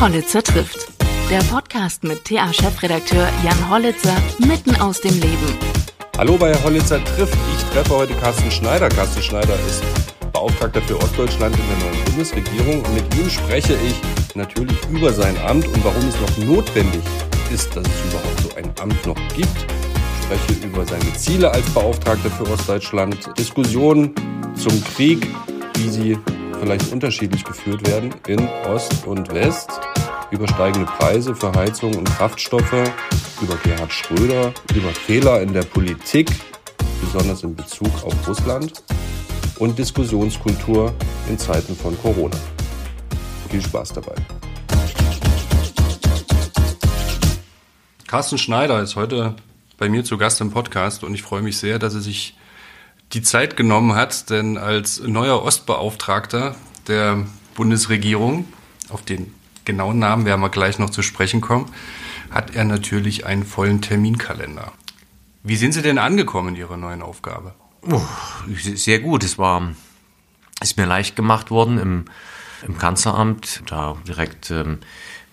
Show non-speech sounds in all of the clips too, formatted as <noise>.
Hollitzer trifft. Der Podcast mit TA-Chefredakteur Jan Hollitzer mitten aus dem Leben. Hallo bei Hollitzer trifft. Ich treffe heute Carsten Schneider. Carsten Schneider ist Beauftragter für Ostdeutschland in der neuen Bundesregierung. Und mit ihm spreche ich natürlich über sein Amt und warum es noch notwendig ist, dass es überhaupt so ein Amt noch gibt. Ich spreche über seine Ziele als Beauftragter für Ostdeutschland, Diskussionen zum Krieg, wie sie vielleicht unterschiedlich geführt werden in Ost und West, über steigende Preise für Heizung und Kraftstoffe, über Gerhard Schröder, über Fehler in der Politik, besonders in Bezug auf Russland und Diskussionskultur in Zeiten von Corona. Viel Spaß dabei. Carsten Schneider ist heute bei mir zu Gast im Podcast und ich freue mich sehr, dass er sich die Zeit genommen hat, denn als neuer Ostbeauftragter der Bundesregierung, auf den genauen Namen werden wir gleich noch zu sprechen kommen, hat er natürlich einen vollen Terminkalender. Wie sind Sie denn angekommen in Ihrer neuen Aufgabe? Oh, sehr gut. Es war, ist mir leicht gemacht worden im, im Kanzleramt, da direkt ähm,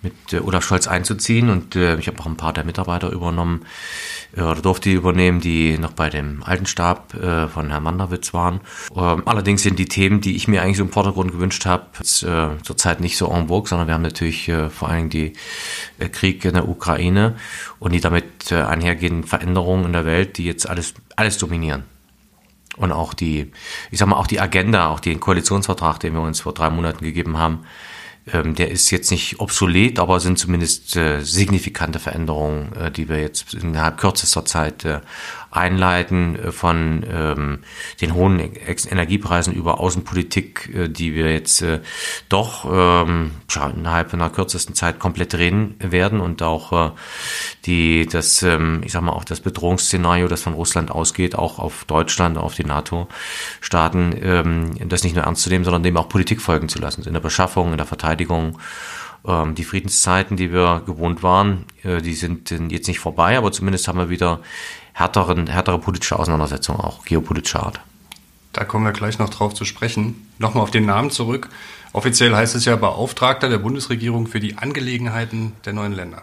mit äh, Olaf Scholz einzuziehen und äh, ich habe auch ein paar der Mitarbeiter übernommen äh, oder durfte die übernehmen, die noch bei dem alten Stab äh, von Herrn Manderwitz waren. Ähm, allerdings sind die Themen, die ich mir eigentlich so im Vordergrund gewünscht habe, äh, zurzeit nicht so en vogue, sondern wir haben natürlich äh, vor allen Dingen die äh, Krieg in der Ukraine und die damit äh, einhergehenden Veränderungen in der Welt, die jetzt alles alles dominieren und auch die, ich sag mal, auch die Agenda, auch den Koalitionsvertrag, den wir uns vor drei Monaten gegeben haben, der ist jetzt nicht obsolet, aber sind zumindest äh, signifikante Veränderungen, äh, die wir jetzt innerhalb kürzester Zeit äh, einleiten, äh, von ähm, den hohen Energiepreisen über Außenpolitik, äh, die wir jetzt äh, doch ähm, innerhalb einer kürzesten Zeit komplett drehen werden und auch äh, die, das, ähm, ich sag mal, auch das Bedrohungsszenario, das von Russland ausgeht, auch auf Deutschland, auf die NATO-Staaten, ähm, das nicht nur ernst zu nehmen, sondern dem auch Politik folgen zu lassen, in der Beschaffung, in der Verteidigung ähm, die Friedenszeiten, die wir gewohnt waren, äh, die sind jetzt nicht vorbei, aber zumindest haben wir wieder härteren, härtere politische Auseinandersetzungen, auch geopolitischer Art. Da kommen wir gleich noch drauf zu sprechen. Nochmal auf den Namen zurück. Offiziell heißt es ja Beauftragter der Bundesregierung für die Angelegenheiten der neuen Länder.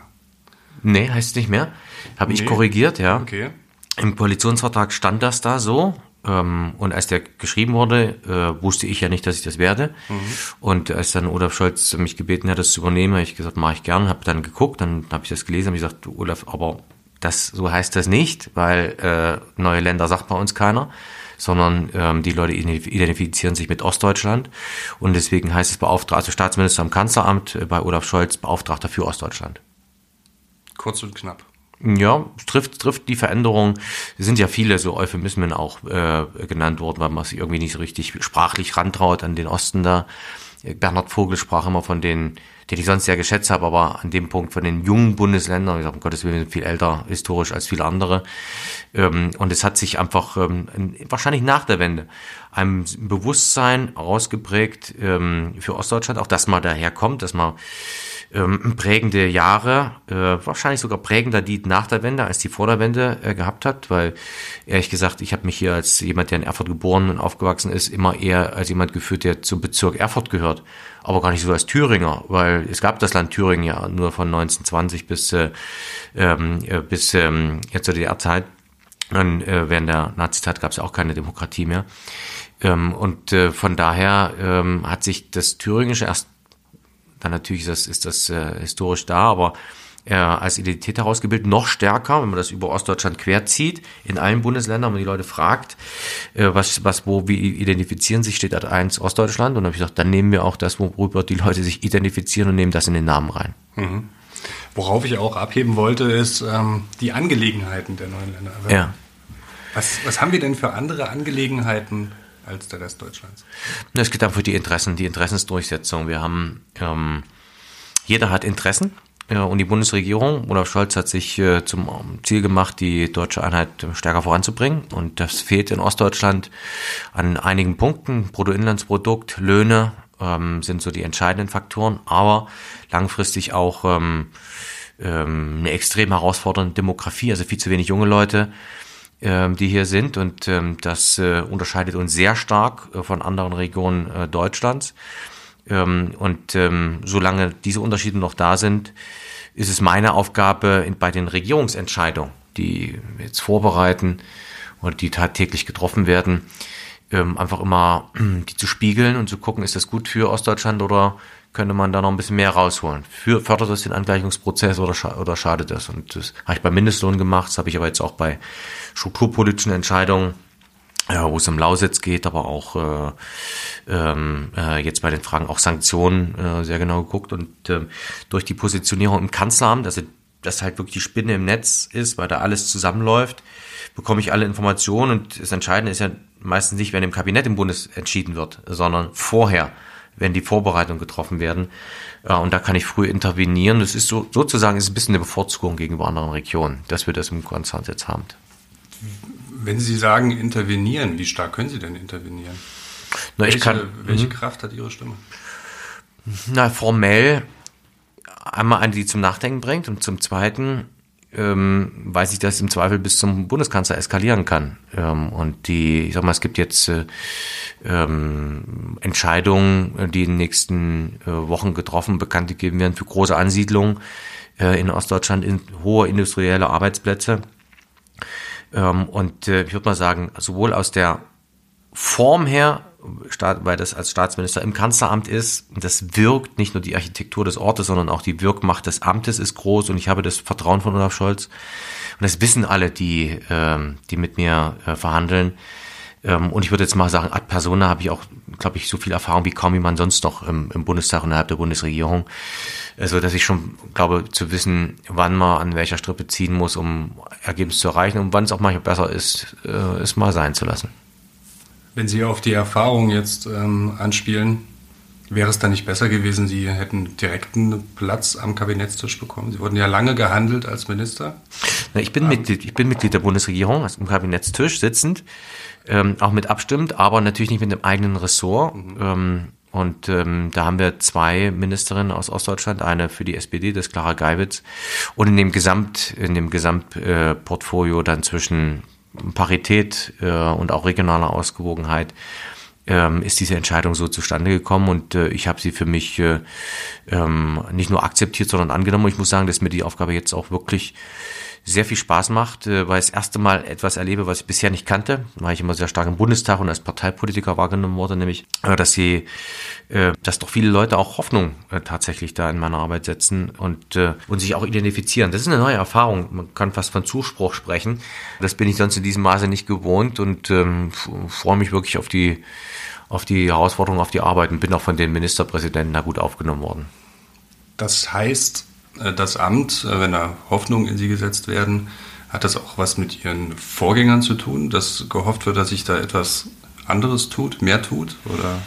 Nee, heißt es nicht mehr. Habe nee. ich korrigiert, ja. Okay. Im Koalitionsvertrag stand das da so. Ähm, und als der geschrieben wurde, äh, wusste ich ja nicht, dass ich das werde. Mhm. Und als dann Olaf Scholz mich gebeten hat, das zu übernehmen, habe ich gesagt, mache ich gern. Habe dann geguckt, dann habe ich das gelesen, habe gesagt, Olaf, aber das so heißt das nicht, weil äh, neue Länder sagt bei uns keiner, sondern ähm, die Leute identifizieren sich mit Ostdeutschland und deswegen heißt es Beauftragter, also Staatsminister im Kanzleramt äh, bei Olaf Scholz Beauftragter für Ostdeutschland. Kurz und knapp. Ja, trifft, trifft die Veränderung. Es sind ja viele so Euphemismen auch äh, genannt worden, weil man sich irgendwie nicht so richtig sprachlich rantraut an den Osten da. Bernhard Vogel sprach immer von den, den ich sonst sehr geschätzt habe, aber an dem Punkt von den jungen Bundesländern, ich sage, um Gottes Willen, viel älter historisch als viele andere. Ähm, und es hat sich einfach ähm, wahrscheinlich nach der Wende ein Bewusstsein ausgeprägt ähm, für Ostdeutschland, auch dass man daherkommt, dass man ähm, prägende Jahre, äh, wahrscheinlich sogar prägender die nach der Wende als die vor der Wende äh, gehabt hat, weil ehrlich gesagt, ich habe mich hier als jemand, der in Erfurt geboren und aufgewachsen ist, immer eher als jemand geführt, der zum Bezirk Erfurt gehört, aber gar nicht so als Thüringer, weil es gab das Land Thüringen ja nur von 1920 bis äh, ähm, äh, bis ähm, jetzt zur DDR-Zeit. Dann äh, während der Nazizeit gab es auch keine Demokratie mehr. Ähm, und äh, von daher ähm, hat sich das Thüringische erst dann natürlich ist das, ist das äh, historisch da, aber äh, als Identität herausgebildet, noch stärker, wenn man das über Ostdeutschland querzieht, in allen Bundesländern, wenn man die Leute fragt, äh, was, was, wo, wie identifizieren sich, steht da eins Ostdeutschland. Und dann habe ich gesagt, dann nehmen wir auch das, worüber die Leute sich identifizieren und nehmen das in den Namen rein. Mhm. Worauf ich auch abheben wollte, ist ähm, die Angelegenheiten der neuen Länder. ja. Was, was haben wir denn für andere Angelegenheiten als der Rest Deutschlands. Es geht einfach die Interessen, die Interessensdurchsetzung. Wir haben, ähm, jeder hat Interessen. Ja, und die Bundesregierung, Olaf Scholz hat sich äh, zum Ziel gemacht, die deutsche Einheit stärker voranzubringen. Und das fehlt in Ostdeutschland an einigen Punkten. Bruttoinlandsprodukt, Löhne ähm, sind so die entscheidenden Faktoren, aber langfristig auch ähm, ähm, eine extrem herausfordernde Demografie, also viel zu wenig junge Leute ähm, die hier sind. Und ähm, das äh, unterscheidet uns sehr stark äh, von anderen Regionen äh, Deutschlands. Ähm, und ähm, solange diese Unterschiede noch da sind, ist es meine Aufgabe bei den Regierungsentscheidungen, die jetzt vorbereiten oder die tagtäglich getroffen werden, ähm, einfach immer die zu spiegeln und zu gucken, ist das gut für Ostdeutschland oder könnte man da noch ein bisschen mehr rausholen. Für, fördert das den Angleichungsprozess oder, scha oder schadet das? Und das habe ich bei Mindestlohn gemacht, das habe ich aber jetzt auch bei strukturpolitischen Entscheidungen, ja, wo es um Lausitz geht, aber auch äh, ähm, äh, jetzt bei den Fragen auch Sanktionen äh, sehr genau geguckt. Und äh, durch die Positionierung im Kanzleramt, also das halt wirklich die Spinne im Netz ist, weil da alles zusammenläuft, bekomme ich alle Informationen und das Entscheidende ist ja meistens nicht, wenn im Kabinett im Bundes entschieden wird, sondern vorher wenn die Vorbereitungen getroffen werden. Ja, und da kann ich früh intervenieren. Das ist so, sozusagen ist ein bisschen eine Bevorzugung gegenüber anderen Regionen, dass wir das im Konzern jetzt haben. Wenn Sie sagen intervenieren, wie stark können Sie denn intervenieren? Na, welche, kann, welche mhm. Kraft hat Ihre Stimme? Na, formell einmal eine, die zum Nachdenken bringt und zum Zweiten ähm, weiß ich, dass es im Zweifel bis zum Bundeskanzler eskalieren kann. Ähm, und die, ich sag mal, es gibt jetzt äh, ähm, Entscheidungen, die in den nächsten äh, Wochen getroffen, bekannt gegeben werden für große Ansiedlungen äh, in Ostdeutschland, in hohe industrielle Arbeitsplätze. Ähm, und äh, ich würde mal sagen, sowohl aus der Form her weil das als Staatsminister im Kanzleramt ist. Das wirkt nicht nur die Architektur des Ortes, sondern auch die Wirkmacht des Amtes ist groß und ich habe das Vertrauen von Olaf Scholz. Und das wissen alle, die, ähm, die mit mir äh, verhandeln. Ähm, und ich würde jetzt mal sagen, ad persona habe ich auch, glaube ich, so viel Erfahrung wie kaum jemand sonst noch im, im Bundestag und innerhalb der Bundesregierung. Also, dass ich schon glaube, zu wissen, wann man an welcher Strippe ziehen muss, um Ergebnisse zu erreichen und wann es auch manchmal besser ist, äh, es mal sein zu lassen. Wenn Sie auf die Erfahrung jetzt ähm, anspielen, wäre es dann nicht besser gewesen, Sie hätten direkten Platz am Kabinettstisch bekommen? Sie wurden ja lange gehandelt als Minister. Na, ich, bin Mitglied, ich bin Mitglied der Bundesregierung, also im Kabinettstisch sitzend, ähm, auch mit abstimmt, aber natürlich nicht mit dem eigenen Ressort. Mhm. Ähm, und ähm, da haben wir zwei Ministerinnen aus Ostdeutschland, eine für die SPD, das ist Clara Geiwitz, und in dem Gesamt, in dem Gesamtportfolio äh, dann zwischen Parität äh, und auch regionale Ausgewogenheit ähm, ist diese Entscheidung so zustande gekommen und äh, ich habe sie für mich äh, ähm, nicht nur akzeptiert, sondern angenommen. Und ich muss sagen, dass mir die Aufgabe jetzt auch wirklich sehr viel Spaß macht, äh, weil ich das erste Mal etwas erlebe, was ich bisher nicht kannte, weil ich immer sehr stark im Bundestag und als Parteipolitiker wahrgenommen wurde, nämlich, äh, dass sie, äh, dass doch viele Leute auch Hoffnung tatsächlich da in meiner Arbeit setzen und, und sich auch identifizieren. Das ist eine neue Erfahrung. Man kann fast von Zuspruch sprechen. Das bin ich sonst in diesem Maße nicht gewohnt und ähm, freue mich wirklich auf die, auf die Herausforderung, auf die Arbeit und bin auch von den Ministerpräsidenten da gut aufgenommen worden. Das heißt, das Amt, äh, wenn da Hoffnungen in sie gesetzt werden, hat das auch was mit ihren Vorgängern zu tun, dass gehofft wird, dass sich da etwas anderes tut, mehr tut? Oder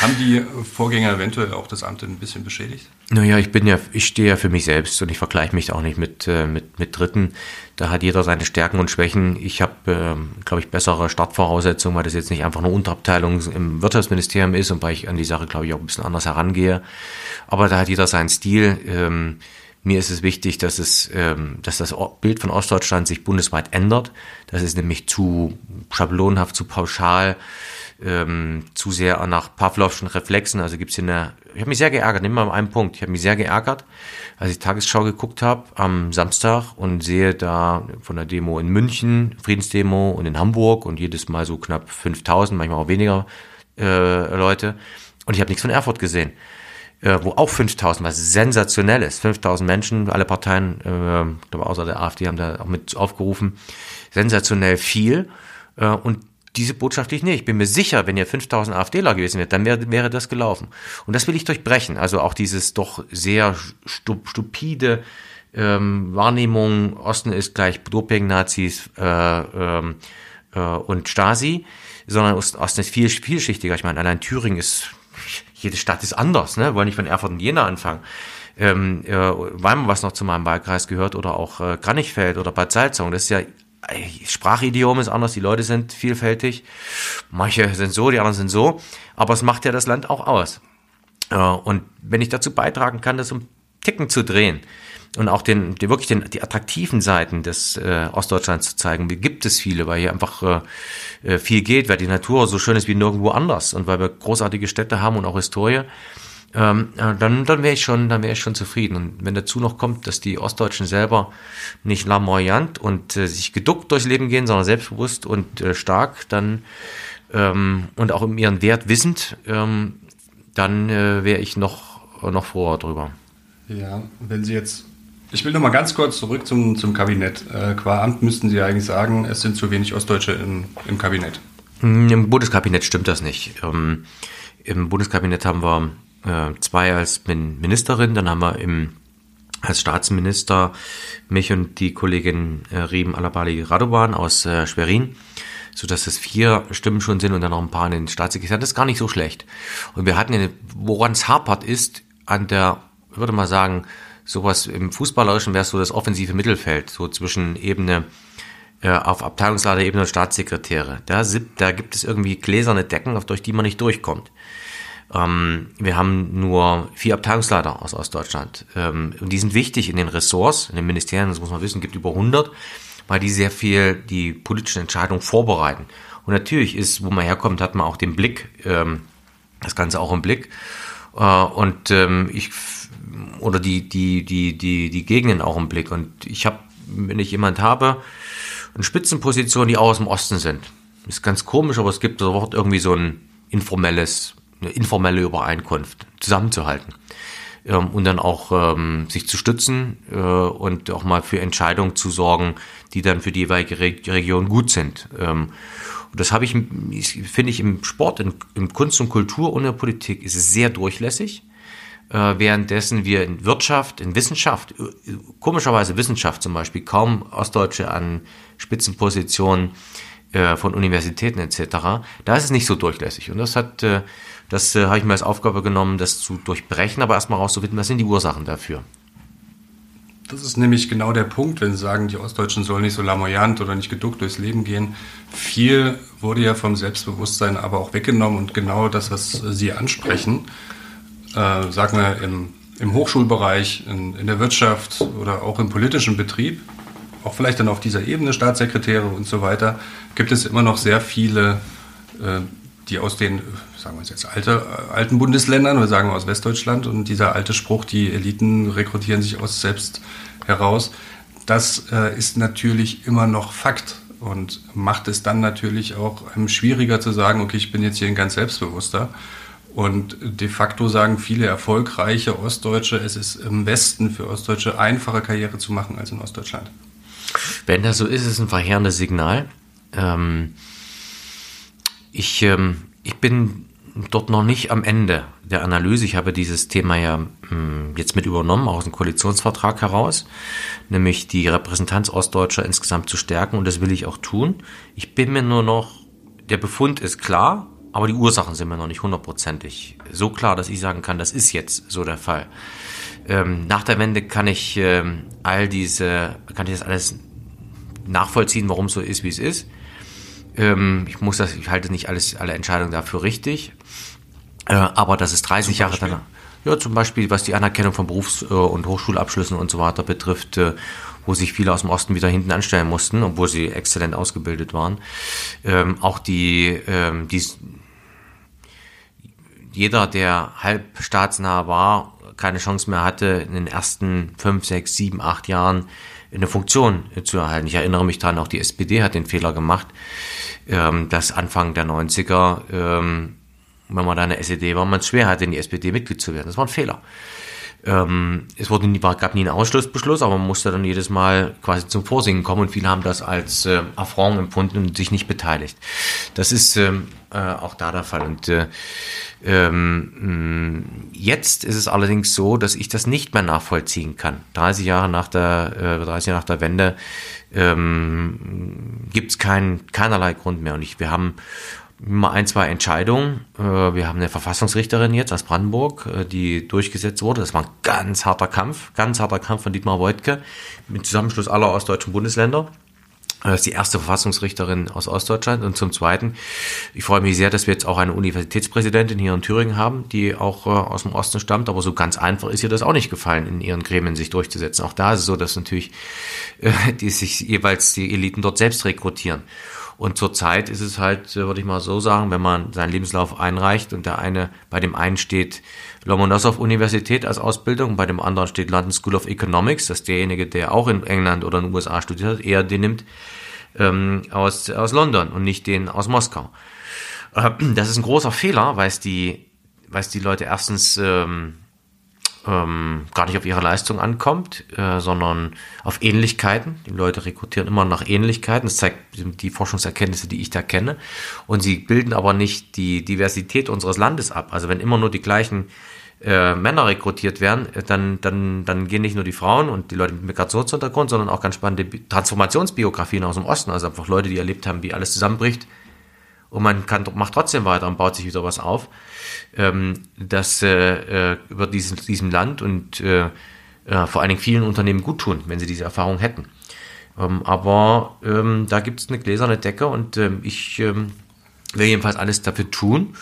haben die Vorgänger eventuell auch das Amt ein bisschen beschädigt? Naja, ich bin ja, ich stehe ja für mich selbst und ich vergleiche mich auch nicht mit, äh, mit, mit Dritten. Da hat jeder seine Stärken und Schwächen. Ich habe, äh, glaube ich, bessere Startvoraussetzungen, weil das jetzt nicht einfach eine Unterabteilung im Wirtschaftsministerium ist und weil ich an die Sache, glaube ich, auch ein bisschen anders herangehe. Aber da hat jeder seinen Stil. Ähm, mir ist es wichtig, dass es, ähm, dass das Bild von Ostdeutschland sich bundesweit ändert. Das ist nämlich zu schablonhaft, zu pauschal, ähm, zu sehr nach Pavlovschen Reflexen. Also gibt's hier eine. Ich habe mich sehr geärgert. Nimm mal einen Punkt. Ich habe mich sehr geärgert, als ich Tagesschau geguckt habe am Samstag und sehe da von der Demo in München, Friedensdemo und in Hamburg und jedes Mal so knapp 5000, manchmal auch weniger äh, Leute. Und ich habe nichts von Erfurt gesehen äh, wo auch 5000, was sensationell ist. 5000 Menschen, alle Parteien, äh, glaube außer der AfD haben da auch mit aufgerufen. Sensationell viel. Äh, und diese Botschaft ich nicht. Ich bin mir sicher, wenn ihr 5000 AfDler gewesen wärt, dann wäre, wäre das gelaufen. Und das will ich durchbrechen. Also auch dieses doch sehr stupide ähm, Wahrnehmung, Osten ist gleich Doping, Nazis äh, ähm, äh, und Stasi, sondern Osten ist viel vielschichtiger. Ich meine, allein Thüringen ist jede Stadt ist anders, ne? Wollen nicht von Erfurt und Jena anfangen. Ähm, äh, Weimar, was noch zu meinem Wahlkreis gehört, oder auch äh, Kranichfeld oder Bad Salzung, das ist ja Sprachidiom ist anders, die Leute sind vielfältig. Manche sind so, die anderen sind so. Aber es macht ja das Land auch aus. Äh, und wenn ich dazu beitragen kann, das um Ticken zu drehen, und auch den, die, wirklich den, die attraktiven Seiten des äh, Ostdeutschlands zu zeigen. Wie gibt es viele, weil hier einfach äh, äh, viel geht, weil die Natur so schön ist wie nirgendwo anders und weil wir großartige Städte haben und auch Historie. ähm, äh, dann, dann wäre ich schon, dann wäre ich schon zufrieden. Und wenn dazu noch kommt, dass die Ostdeutschen selber nicht lamoyant und äh, sich geduckt durchs Leben gehen, sondern selbstbewusst und äh, stark, dann ähm, und auch um ihren Wert wissend, ähm, dann äh, wäre ich noch noch froher drüber. Ja, wenn Sie jetzt ich will noch mal ganz kurz zurück zum, zum Kabinett. Äh, qua Amt müssten Sie eigentlich sagen, es sind zu wenig Ostdeutsche im, im Kabinett. Hm, Im Bundeskabinett stimmt das nicht. Ähm, Im Bundeskabinett haben wir äh, zwei als Ministerin, dann haben wir im, als Staatsminister mich und die Kollegin äh, Riem Alabali Radovan aus äh, Schwerin, so dass es vier Stimmen schon sind und dann noch ein paar in den Staatssekretär. Das ist gar nicht so schlecht. Und wir hatten, woran es hapert ist, an der, ich würde mal sagen, sowas im Fußballerischen wäre so das offensive Mittelfeld, so zwischen Ebene äh, auf Abteilungsleiterebene und Staatssekretäre. Da, da gibt es irgendwie gläserne Decken, durch die man nicht durchkommt. Ähm, wir haben nur vier Abteilungsleiter aus Ostdeutschland. Ähm, und die sind wichtig in den Ressorts, in den Ministerien, das muss man wissen, gibt über 100, weil die sehr viel die politischen Entscheidungen vorbereiten. Und natürlich ist, wo man herkommt, hat man auch den Blick, ähm, das Ganze auch im Blick. Äh, und ähm, ich oder die die die die die Gegenden auch im Blick. Und ich habe, wenn ich jemand habe, eine Spitzenposition, die auch aus dem Osten sind. Ist ganz komisch, aber es gibt dort irgendwie so ein informelles eine informelle Übereinkunft zusammenzuhalten ähm, und dann auch ähm, sich zu stützen äh, und auch mal für Entscheidungen zu sorgen, die dann für die jeweilige Re Region gut sind. Ähm, und das habe ich, finde ich, im Sport, in, in, Kunst und Kultur und in der Politik ist es sehr durchlässig. Äh, währenddessen wir in Wirtschaft, in Wissenschaft, äh, komischerweise Wissenschaft zum Beispiel, kaum Ostdeutsche an Spitzenpositionen äh, von Universitäten etc., da ist es nicht so durchlässig. Und das hat das habe ich mir als Aufgabe genommen, das zu durchbrechen, aber erstmal rauszufinden, was sind die Ursachen dafür. Das ist nämlich genau der Punkt, wenn Sie sagen, die Ostdeutschen sollen nicht so lamoyant oder nicht geduckt durchs Leben gehen. Viel wurde ja vom Selbstbewusstsein aber auch weggenommen und genau das, was Sie ansprechen, äh, sagen wir im, im Hochschulbereich, in, in, der Wirtschaft oder auch im politischen Betrieb, auch vielleicht dann auf dieser Ebene, Staatssekretäre und so weiter, gibt es immer noch sehr viele äh, die aus den, sagen wir jetzt alte, alten Bundesländern oder sagen wir aus Westdeutschland und dieser alte Spruch, die Eliten rekrutieren sich aus selbst heraus, das äh, ist natürlich immer noch Fakt und macht es dann natürlich auch schwieriger zu sagen, okay, ich bin jetzt hier ein ganz selbstbewusster. Und de facto sagen viele erfolgreiche Ostdeutsche, es ist im Westen für Ostdeutsche einfacher Karriere zu machen als in Ostdeutschland. Wenn das so ist, ist es ein verheerendes Signal. Ähm ich, ähm, ich bin dort noch nicht am Ende der Analyse. Ich habe dieses Thema ja mh, hm, jetzt mit übernommen, aus dem Koalitionsvertrag heraus, nämlich die Repräsentanz Ostdeutscher insgesamt zu stärken und das will ich auch tun. Ich bin mir nur noch, der Befund ist klar, aber die Ursachen sind mir noch nicht hundertprozentig so klar, dass ich sagen kann, das ist jetzt so der Fall. Ähm, nach der Wende kann ich ähm, all diese, kann ich das alles nachvollziehen, warum es so ist, wie es ist. Ähm, ich muss das, ich halte nicht alles, alle Entscheidungen dafür richtig. Äh, aber das ist 30 Jahre danach. Ja, zum Beispiel, was die Anerkennung von Berufs- äh, und Hochschulabschlüssen und so weiter betrifft, äh, wo sich viele aus dem Osten wieder hinten anstellen mussten, obwohl sie exzellent ausgebildet waren. Ähm, auch die, ähm, die, jeder, der halb staatsnah war, keine Chance mehr hatte, in den ersten fünf, sechs, sieben, acht Jahren eine Funktion zu erhalten. Ich erinnere mich daran, auch die SPD hat den Fehler gemacht, ähm, dass Anfang der 90er, ähm, wenn man da in der SED war, man es schwer hatte, in die SPD Mitglied zu werden. Das war ein Fehler. Ähm, es wurde nie, gab nie einen Ausschlussbeschluss, aber man musste dann jedes Mal quasi zum Vorsingen kommen und viele haben das als äh, Affront empfunden und sich nicht beteiligt. Das ist äh, auch da der Fall. Und äh, ähm, jetzt ist es allerdings so, dass ich das nicht mehr nachvollziehen kann. 30 Jahre nach der, äh, 30 Jahre nach der Wende ähm, gibt es kein, keinerlei Grund mehr. Und ich, wir haben mal ein, zwei Entscheidungen. Äh, wir haben eine Verfassungsrichterin jetzt aus Brandenburg, äh, die durchgesetzt wurde. Das war ein ganz harter Kampf, ganz harter Kampf von Dietmar Woidke mit Zusammenschluss aller ostdeutschen Bundesländer. Das ist die erste Verfassungsrichterin aus Ostdeutschland. Und zum Zweiten, ich freue mich sehr, dass wir jetzt auch eine Universitätspräsidentin hier in Thüringen haben, die auch äh, aus dem Osten stammt. Aber so ganz einfach ist ihr das auch nicht gefallen, in ihren Gremien sich durchzusetzen. Auch da ist es so, dass natürlich äh, die sich jeweils die Eliten dort selbst rekrutieren. Und zurzeit ist es halt, äh, würde ich mal so sagen, wenn man seinen Lebenslauf einreicht und der eine, bei dem einen steht Lomonossow-Universität als Ausbildung, bei dem anderen steht London School of Economics, dass derjenige, der auch in England oder in den USA studiert hat, eher den nimmt ähm, aus, aus London und nicht den aus Moskau. Äh, das ist ein großer Fehler, weil es die, weil es die Leute erstens ähm, ähm, gar nicht auf ihre Leistung ankommt, äh, sondern auf Ähnlichkeiten. Die Leute rekrutieren immer nach Ähnlichkeiten. Das zeigt die Forschungserkenntnisse, die ich da kenne. Und sie bilden aber nicht die Diversität unseres Landes ab. Also wenn immer nur die gleichen äh, Männer rekrutiert werden, äh, dann, dann, dann gehen nicht nur die Frauen und die Leute mit Migrationshintergrund, sondern auch ganz spannende Transformationsbiografien aus dem Osten. Also einfach Leute, die erlebt haben, wie alles zusammenbricht. Und man kann, macht trotzdem weiter und baut sich wieder was auf ähm, das äh, äh, über diesen, diesem Land und äh, äh, vor allen Dingen vielen Unternehmen gut tun, wenn sie diese Erfahrung hätten. Ähm, aber ähm, da gibt es eine gläserne Decke und ähm, ich ähm, will jedenfalls alles dafür tun,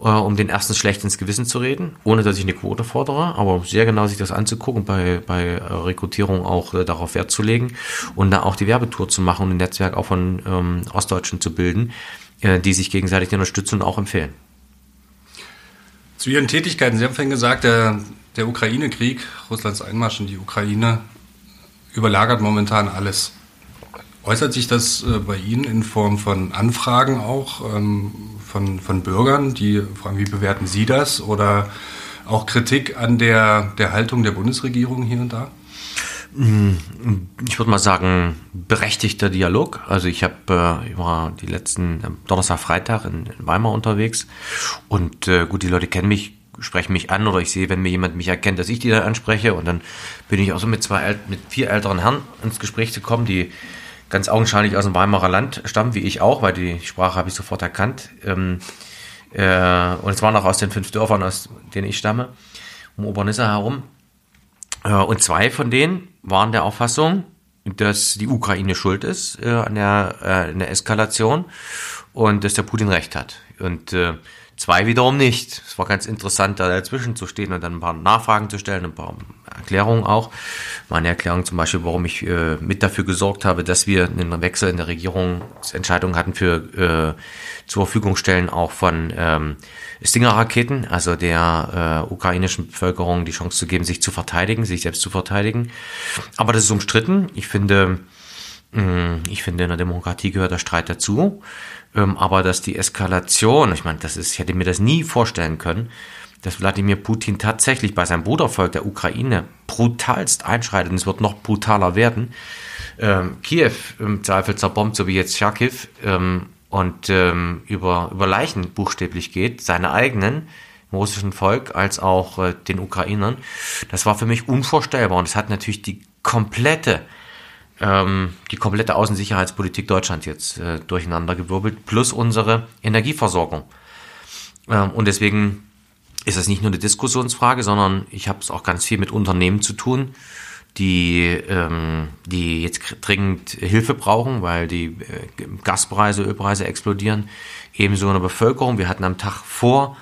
äh, um den ersten schlecht ins Gewissen zu reden, ohne dass ich eine Quote fordere, aber sehr genau sich das anzugucken, bei, bei äh, Rekrutierung auch äh, darauf Wert zu legen und da auch die Werbetour zu machen und ein Netzwerk auch von ähm, Ostdeutschen zu bilden, äh, die sich gegenseitig unterstützen und auch empfehlen. Zu Ihren Tätigkeiten. Sie haben vorhin gesagt, der, der Ukraine-Krieg, Russlands Einmarsch in die Ukraine, überlagert momentan alles. Äußert sich das äh, bei Ihnen in Form von Anfragen auch ähm, von, von Bürgern, die fragen, wie bewerten Sie das? Oder auch Kritik an der, der Haltung der Bundesregierung hier und da? Ich würde mal sagen, berechtigter Dialog. Also ich habe, äh, ich war die letzten Donnerstag, Freitag in, Weimar unterwegs und äh, gut, die Leute kennen mich, sprechen mich an oder ich sehe, wenn mir jemand mich erkennt, dass ich die da anspreche und dann bin ich auch so mit zwei, mit vier älteren Herren ins Gespräch zu kommen, die ganz augenscheinlich aus dem Weimarer Land stammen, wie ich auch, weil die Sprache habe ich sofort erkannt. Ähm, äh, und es waren auch aus den fünf Dörfern, aus denen ich stamme, um Obernisse herum. Und zwei von denen waren der Auffassung, dass die Ukraine schuld ist äh, an, der, äh, an der Eskalation und dass der Putin recht hat. Und äh, zwei wiederum nicht. Es war ganz interessant, da dazwischen zu stehen und dann ein paar Nachfragen zu stellen, ein paar Erklärungen auch. Meine Erklärung zum Beispiel, warum ich äh, mit dafür gesorgt habe, dass wir einen Wechsel in der Regierungsentscheidung hatten für äh, zur Verfügung stellen auch von ähm, Stinger-Raketen, also der äh, ukrainischen Bevölkerung die Chance zu geben, sich zu verteidigen, sich selbst zu verteidigen. Aber das ist umstritten. Ich finde, ich finde, in der Demokratie gehört der Streit dazu. Ähm, aber dass die Eskalation, ich meine, das ist, ich hätte mir das nie vorstellen können, dass Wladimir Putin tatsächlich bei seinem Brudervolk der Ukraine brutalst einschreitet und es wird noch brutaler werden. Ähm, Kiew im Zweifel zerbombt, so wie jetzt Charkiw, ähm, und ähm, über, über Leichen buchstäblich geht, seine eigenen, im russischen Volk, als auch äh, den Ukrainern. Das war für mich unvorstellbar und es hat natürlich die komplette, ähm, die komplette Außensicherheitspolitik Deutschlands jetzt äh, durcheinandergewirbelt, plus unsere Energieversorgung. Ähm, und deswegen ist das nicht nur eine Diskussionsfrage, sondern ich habe es auch ganz viel mit Unternehmen zu tun, die, ähm, die jetzt dringend Hilfe brauchen, weil die äh, Gaspreise, Ölpreise explodieren. Ebenso in der Bevölkerung. Wir hatten am Tag vor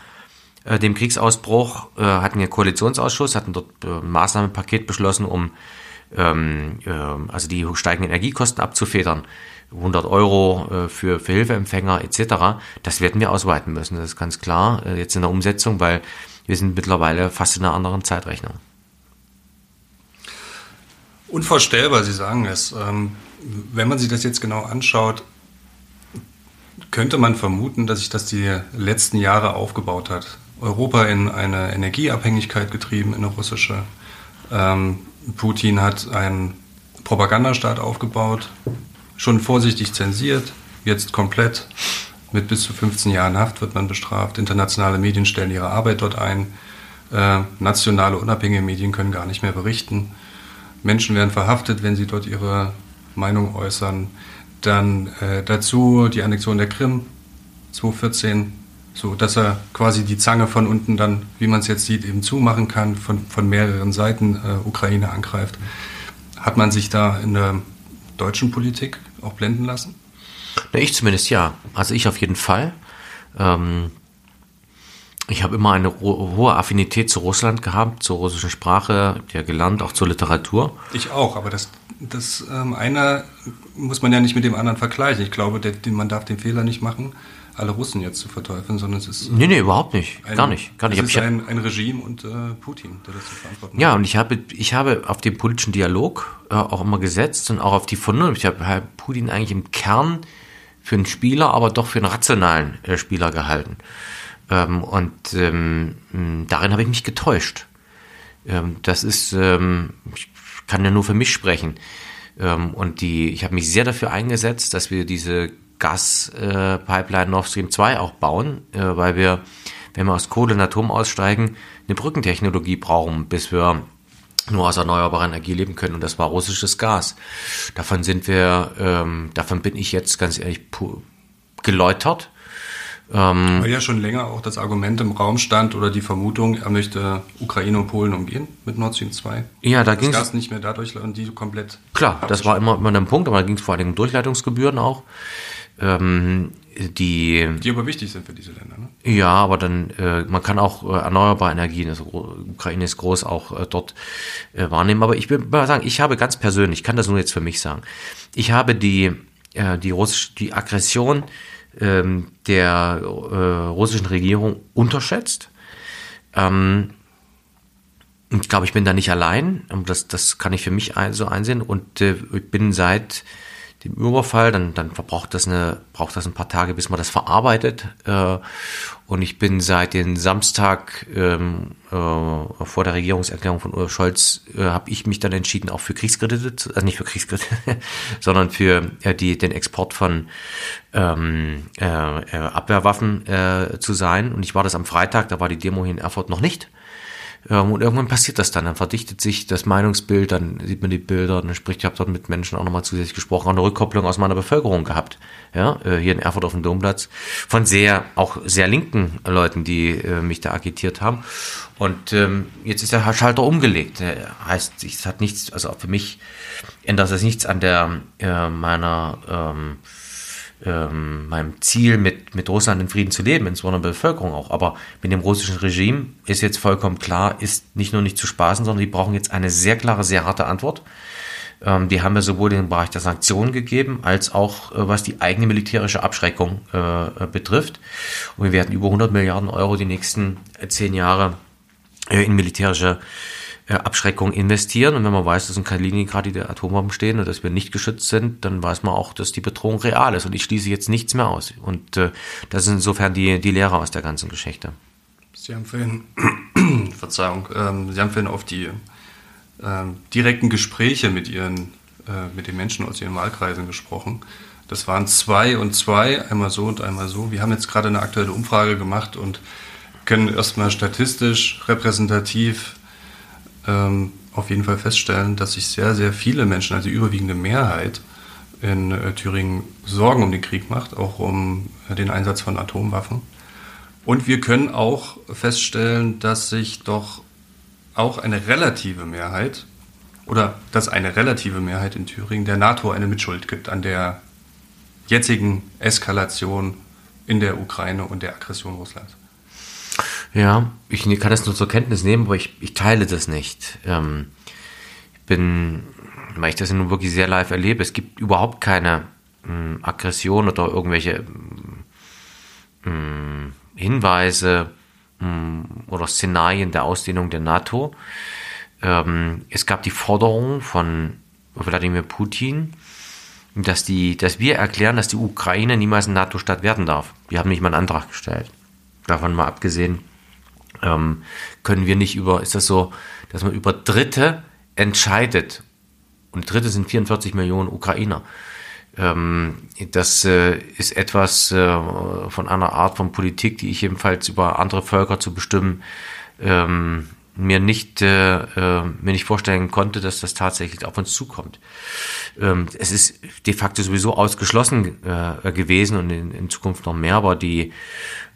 äh, dem Kriegsausbruch, äh, hatten wir Koalitionsausschuss, hatten dort äh, ein Maßnahmenpaket beschlossen, um ähm, äh, also die steigenden Energiekosten abzufedern. 100 Euro äh, für, für Hilfeempfänger etc. Das werden wir ausweiten müssen, das ist ganz klar, äh, jetzt in der Umsetzung, weil wir sind mittlerweile fast in einer anderen Zeitrechnung. Unvorstellbar, Sie sagen es. Ähm, wenn man sich das jetzt genau anschaut, könnte man vermuten, dass sich das die letzten Jahre aufgebaut hat. Europa in eine Energieabhängigkeit getrieben, in eine russische. Ähm, Putin hat einen Propagandastaat aufgebaut, schon vorsichtig zensiert, jetzt komplett. Mit bis zu 15 Jahren Haft wird man bestraft. Internationale Medien stellen ihre Arbeit dort ein. Äh, nationale unabhängige Medien können gar nicht mehr berichten. Menschen werden verhaftet, wenn sie dort ihre Meinung äußern. Dann äh, dazu die Annexion der Krim 2014, so dass er quasi die Zange von unten dann, wie man es jetzt sieht, eben zumachen kann, von, von mehreren Seiten äh, Ukraine angreift. Hat man sich da in der deutschen Politik auch blenden lassen? Na, ich zumindest ja. Also ich auf jeden Fall. Ähm, ich habe immer eine hohe Affinität zu Russland gehabt, zur russischen Sprache, der gelernt, auch zur Literatur. Ich auch, aber das, das ähm, einer muss man ja nicht mit dem anderen vergleichen. Ich glaube, der, man darf den Fehler nicht machen, alle Russen jetzt zu verteufeln, sondern es ist. Nee, nee, überhaupt nicht. Ein, gar nicht. Gar nicht. Es ist ein, ein Regime und äh, Putin, der das zu verantworten hat. Ja, und ich habe, ich habe auf den politischen Dialog äh, auch immer gesetzt und auch auf die Vernunft. Ich habe Putin eigentlich im Kern für einen Spieler, aber doch für einen rationalen äh, Spieler gehalten. Ähm, und ähm, darin habe ich mich getäuscht. Ähm, das ist, ähm, ich kann ja nur für mich sprechen. Ähm, und die, ich habe mich sehr dafür eingesetzt, dass wir diese Gaspipeline äh, Nord Stream 2 auch bauen, äh, weil wir, wenn wir aus Kohle und Atom aussteigen, eine Brückentechnologie brauchen, bis wir nur aus erneuerbarer Energie leben können. Und das war russisches Gas. Davon sind wir, ähm, davon bin ich jetzt ganz ehrlich geläutert. Ähm, Weil ja schon länger auch das Argument im Raum stand oder die Vermutung, er möchte Ukraine und Polen umgehen mit Nord Stream 2. Ja, da ging es. Gas nicht mehr dadurch und die komplett. Klar, das war immer, immer ein Punkt, aber da ging es vor allem um Durchleitungsgebühren auch. Ähm, die, die aber wichtig sind für diese Länder. Ne? Ja, aber dann, äh, man kann auch äh, erneuerbare Energien, also Ukraine ist groß, auch äh, dort äh, wahrnehmen. Aber ich will mal sagen, ich habe ganz persönlich, ich kann das nur jetzt für mich sagen, ich habe die, äh, die, Russisch, die Aggression ähm, der äh, russischen Regierung unterschätzt. Ähm, ich glaube, ich bin da nicht allein. Das, das kann ich für mich so einsehen. Und äh, ich bin seit dem Überfall, dann, dann verbraucht das eine, braucht das ein paar Tage, bis man das verarbeitet. Äh, und ich bin seit dem Samstag ähm, äh, vor der Regierungserklärung von Olaf Scholz, äh, habe ich mich dann entschieden, auch für Kriegskredite, also nicht für Kriegskredite, <laughs> sondern für äh, die, den Export von ähm, äh, äh, Abwehrwaffen äh, zu sein. Und ich war das am Freitag, da war die Demo hier in Erfurt noch nicht. Ähm, und irgendwann passiert das dann, dann verdichtet sich das Meinungsbild, dann sieht man die Bilder, dann spricht, ich habe dort mit Menschen auch nochmal zusätzlich gesprochen, auch eine Rückkopplung aus meiner Bevölkerung gehabt, ja, äh, hier in Erfurt auf dem Domplatz, von sehr, auch sehr linken Leuten, die äh, mich da agitiert haben. Und ähm, jetzt ist der Schalter umgelegt. Heißt, es hat nichts, also für mich ändert das nichts an der äh, meiner ähm, ähm, meinem Ziel, mit, mit Russland in Frieden zu leben, insbesondere der Bevölkerung auch. Aber mit dem russischen Regime ist jetzt vollkommen klar, ist nicht nur nicht zu spaßen, sondern die brauchen jetzt eine sehr klare, sehr harte Antwort. Ähm, die haben ja sowohl den Bereich der Sanktionen gegeben, als auch äh, was die eigene militärische Abschreckung äh, betrifft. Und wir werden über 100 Milliarden Euro die nächsten äh, zehn Jahre äh, in militärische äh, Abschreckung investieren. Und wenn man weiß, dass in Kaliningrad die Atombomben stehen und dass wir nicht geschützt sind, dann weiß man auch, dass die Bedrohung real ist. Und ich schließe jetzt nichts mehr aus. Und äh, das sind insofern die, die Lehre aus der ganzen Geschichte. Sie haben vorhin, <clears throat> Verzeihung, ähm, Sie haben vorhin auf die ähm, direkten Gespräche mit Ihren, äh, mit den Menschen aus Ihren Wahlkreisen gesprochen. Das waren zwei und zwei, einmal so und einmal so. Wir haben jetzt gerade eine aktuelle Umfrage gemacht und können erstmal statistisch repräsentativ ähm, auf jeden Fall feststellen, dass sich sehr, sehr viele Menschen, also die überwiegende Mehrheit in äh, Thüringen Sorgen um den Krieg macht, auch um äh, den Einsatz von Atomwaffen. Und wir können auch feststellen, dass sich doch auch eine relative Mehrheit oder dass eine relative Mehrheit in Thüringen der NATO eine Mitschuld gibt an der jetzigen Eskalation in der Ukraine und der Aggression Russlands. Ja, ich kann das nur zur Kenntnis nehmen, aber ich, ich teile das nicht. Ähm, ich bin, weil ich das nun wirklich sehr live erlebe, es gibt überhaupt keine ähm, Aggression oder irgendwelche ähm, Hinweise ähm, oder Szenarien der Ausdehnung der NATO. Ähm, es gab die Forderung von Wladimir Putin, dass, die, dass wir erklären, dass die Ukraine niemals ein NATO-Staat werden darf. Wir haben nicht mal einen Antrag gestellt. Davon mal abgesehen, ähm, können wir nicht über, ist das so, dass man über Dritte entscheidet. Und Dritte sind 44 Millionen Ukrainer. Ähm, das äh, ist etwas äh, von einer Art von Politik, die ich ebenfalls über andere Völker zu bestimmen ähm, mir nicht äh, äh, mir nicht vorstellen konnte, dass das tatsächlich auf uns zukommt. Ähm, es ist de facto sowieso ausgeschlossen äh, gewesen und in, in Zukunft noch mehr, aber die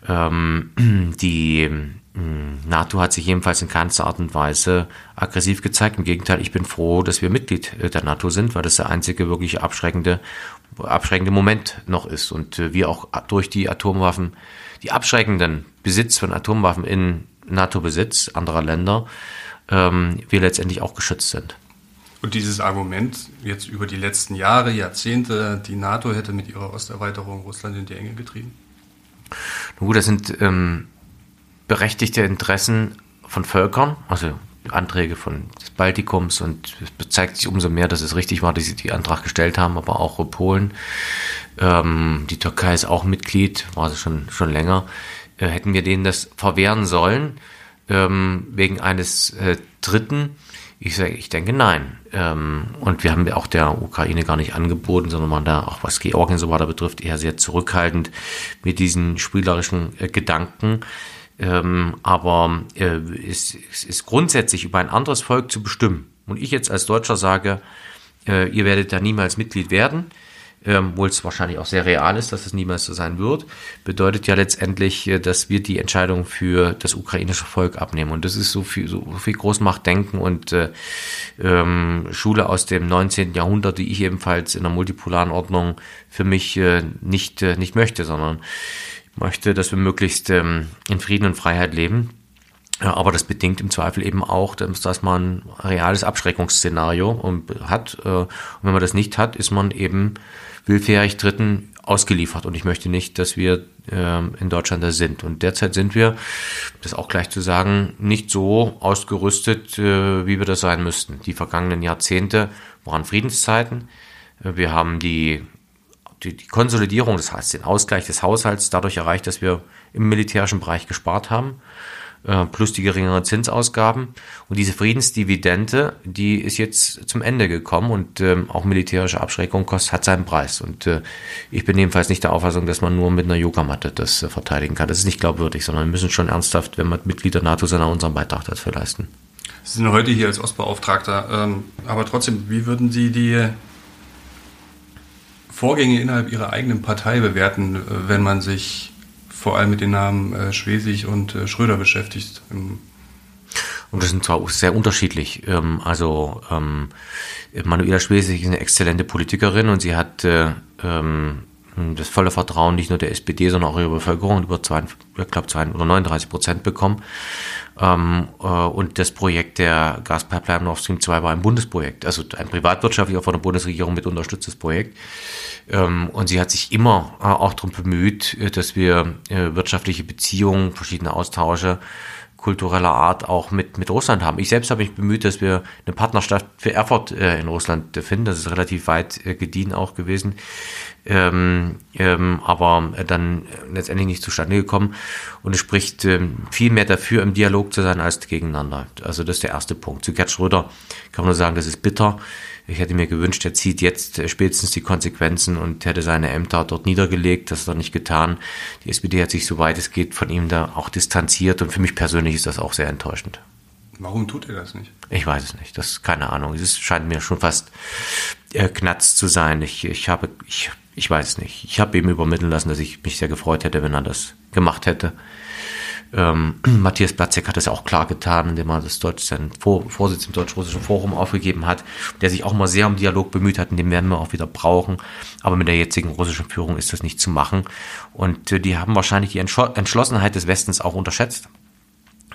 ähm, die NATO hat sich jedenfalls in keinster Art und Weise aggressiv gezeigt. Im Gegenteil, ich bin froh, dass wir Mitglied äh, der NATO sind, weil das der einzige wirklich abschreckende abschreckende Moment noch ist und äh, wir auch durch die Atomwaffen, die abschreckenden Besitz von Atomwaffen in NATO-Besitz anderer Länder, ähm, wir letztendlich auch geschützt sind. Und dieses Argument jetzt über die letzten Jahre, Jahrzehnte, die NATO hätte mit ihrer Osterweiterung Russland in die Enge getrieben? Nun gut, das sind ähm, berechtigte Interessen von Völkern, also Anträge von des Baltikums und es zeigt sich umso mehr, dass es richtig war, dass sie die Antrag gestellt haben, aber auch Polen. Ähm, die Türkei ist auch Mitglied, war sie schon, schon länger. Äh, hätten wir denen das verwehren sollen, ähm, wegen eines äh, Dritten? Ich sage, ich denke nein. Ähm, und wir haben auch der Ukraine gar nicht angeboten, sondern waren da auch was Georgien so weiter betrifft eher sehr zurückhaltend mit diesen spielerischen äh, Gedanken. Ähm, aber äh, es, es ist grundsätzlich über ein anderes Volk zu bestimmen. Und ich jetzt als Deutscher sage, äh, ihr werdet da niemals Mitglied werden ähm, obwohl es wahrscheinlich auch sehr real ist, dass es niemals so sein wird, bedeutet ja letztendlich, äh, dass wir die Entscheidung für das ukrainische Volk abnehmen. Und das ist so viel, so viel Großmachtdenken und äh, ähm, Schule aus dem 19. Jahrhundert, die ich ebenfalls in der multipolaren Ordnung für mich äh, nicht, äh, nicht möchte, sondern möchte, dass wir möglichst ähm, in Frieden und Freiheit leben. Ja, aber das bedingt im Zweifel eben auch, dass man ein reales Abschreckungsszenario hat. Äh, und wenn man das nicht hat, ist man eben willfährig Dritten ausgeliefert. Und ich möchte nicht, dass wir ähm, in Deutschland da sind. Und derzeit sind wir, das auch gleich zu sagen, nicht so ausgerüstet, äh, wie wir das sein müssten. Die vergangenen Jahrzehnte waren Friedenszeiten. Äh, wir haben die, die, die Konsolidierung, das heißt den Ausgleich des Haushalts dadurch erreicht, dass wir im militärischen Bereich gespart haben äh, plus die geringeren Zinsausgaben. Und diese Friedensdividende, die ist jetzt zum Ende gekommen und ähm, auch militärische Abschreckung kostet, hat seinen Preis. Und äh, ich bin jedenfalls nicht der Auffassung, dass man nur mit einer Yogamatte das äh, verteidigen kann. Das ist nicht glaubwürdig, sondern wir müssen schon ernsthaft, wenn man Mitglied der NATO sind, unseren Beitrag dafür leisten. Sie sind heute hier als Ostbeauftragter, ähm, aber trotzdem, wie würden Sie die Vorgänge innerhalb Ihrer eigenen Partei bewerten, äh, wenn man sich vor allem mit den Namen äh, Schwesig und äh, Schröder beschäftigt. Und das sind zwar sehr unterschiedlich. Ähm, also ähm, Manuela Schwesig ist eine exzellente Politikerin und sie hat ähm, das volle Vertrauen nicht nur der SPD, sondern auch ihrer Bevölkerung über zwei, ich glaube, zwei oder 39 Prozent bekommen. Ähm, äh, und das Projekt der Gaspipeline Nord Stream 2 war ein Bundesprojekt, also ein privatwirtschaftlicher von der Bundesregierung mit unterstütztes Projekt. Ähm, und sie hat sich immer äh, auch darum bemüht, äh, dass wir äh, wirtschaftliche Beziehungen, verschiedene Austausche kultureller Art auch mit, mit Russland haben. Ich selbst habe mich bemüht, dass wir eine Partnerschaft für Erfurt äh, in Russland finden. Das ist relativ weit äh, gediehen auch gewesen. Ähm, ähm, aber dann letztendlich nicht zustande gekommen. Und es spricht ähm, viel mehr dafür, im Dialog zu sein, als gegeneinander. Also das ist der erste Punkt. Zu Gerd Schröder kann man nur sagen, das ist bitter. Ich hätte mir gewünscht, er zieht jetzt äh, spätestens die Konsequenzen und hätte seine Ämter dort niedergelegt. Das hat er nicht getan. Die SPD hat sich, soweit es geht, von ihm da auch distanziert und für mich persönlich ist das auch sehr enttäuschend. Warum tut er das nicht? Ich weiß es nicht. Das ist keine Ahnung. Es scheint mir schon fast äh, knatz zu sein. Ich, ich habe, ich, ich weiß nicht. Ich habe ihm übermitteln lassen, dass ich mich sehr gefreut hätte, wenn er das gemacht hätte. Ähm, <clears throat> Matthias Platzek hat das auch klar getan, indem er das Deutsch, seinen Vor Vorsitz im deutsch-russischen Forum aufgegeben hat, der sich auch mal sehr um Dialog bemüht hat, und den werden wir auch wieder brauchen. Aber mit der jetzigen russischen Führung ist das nicht zu machen. Und äh, die haben wahrscheinlich die Entschlossenheit des Westens auch unterschätzt.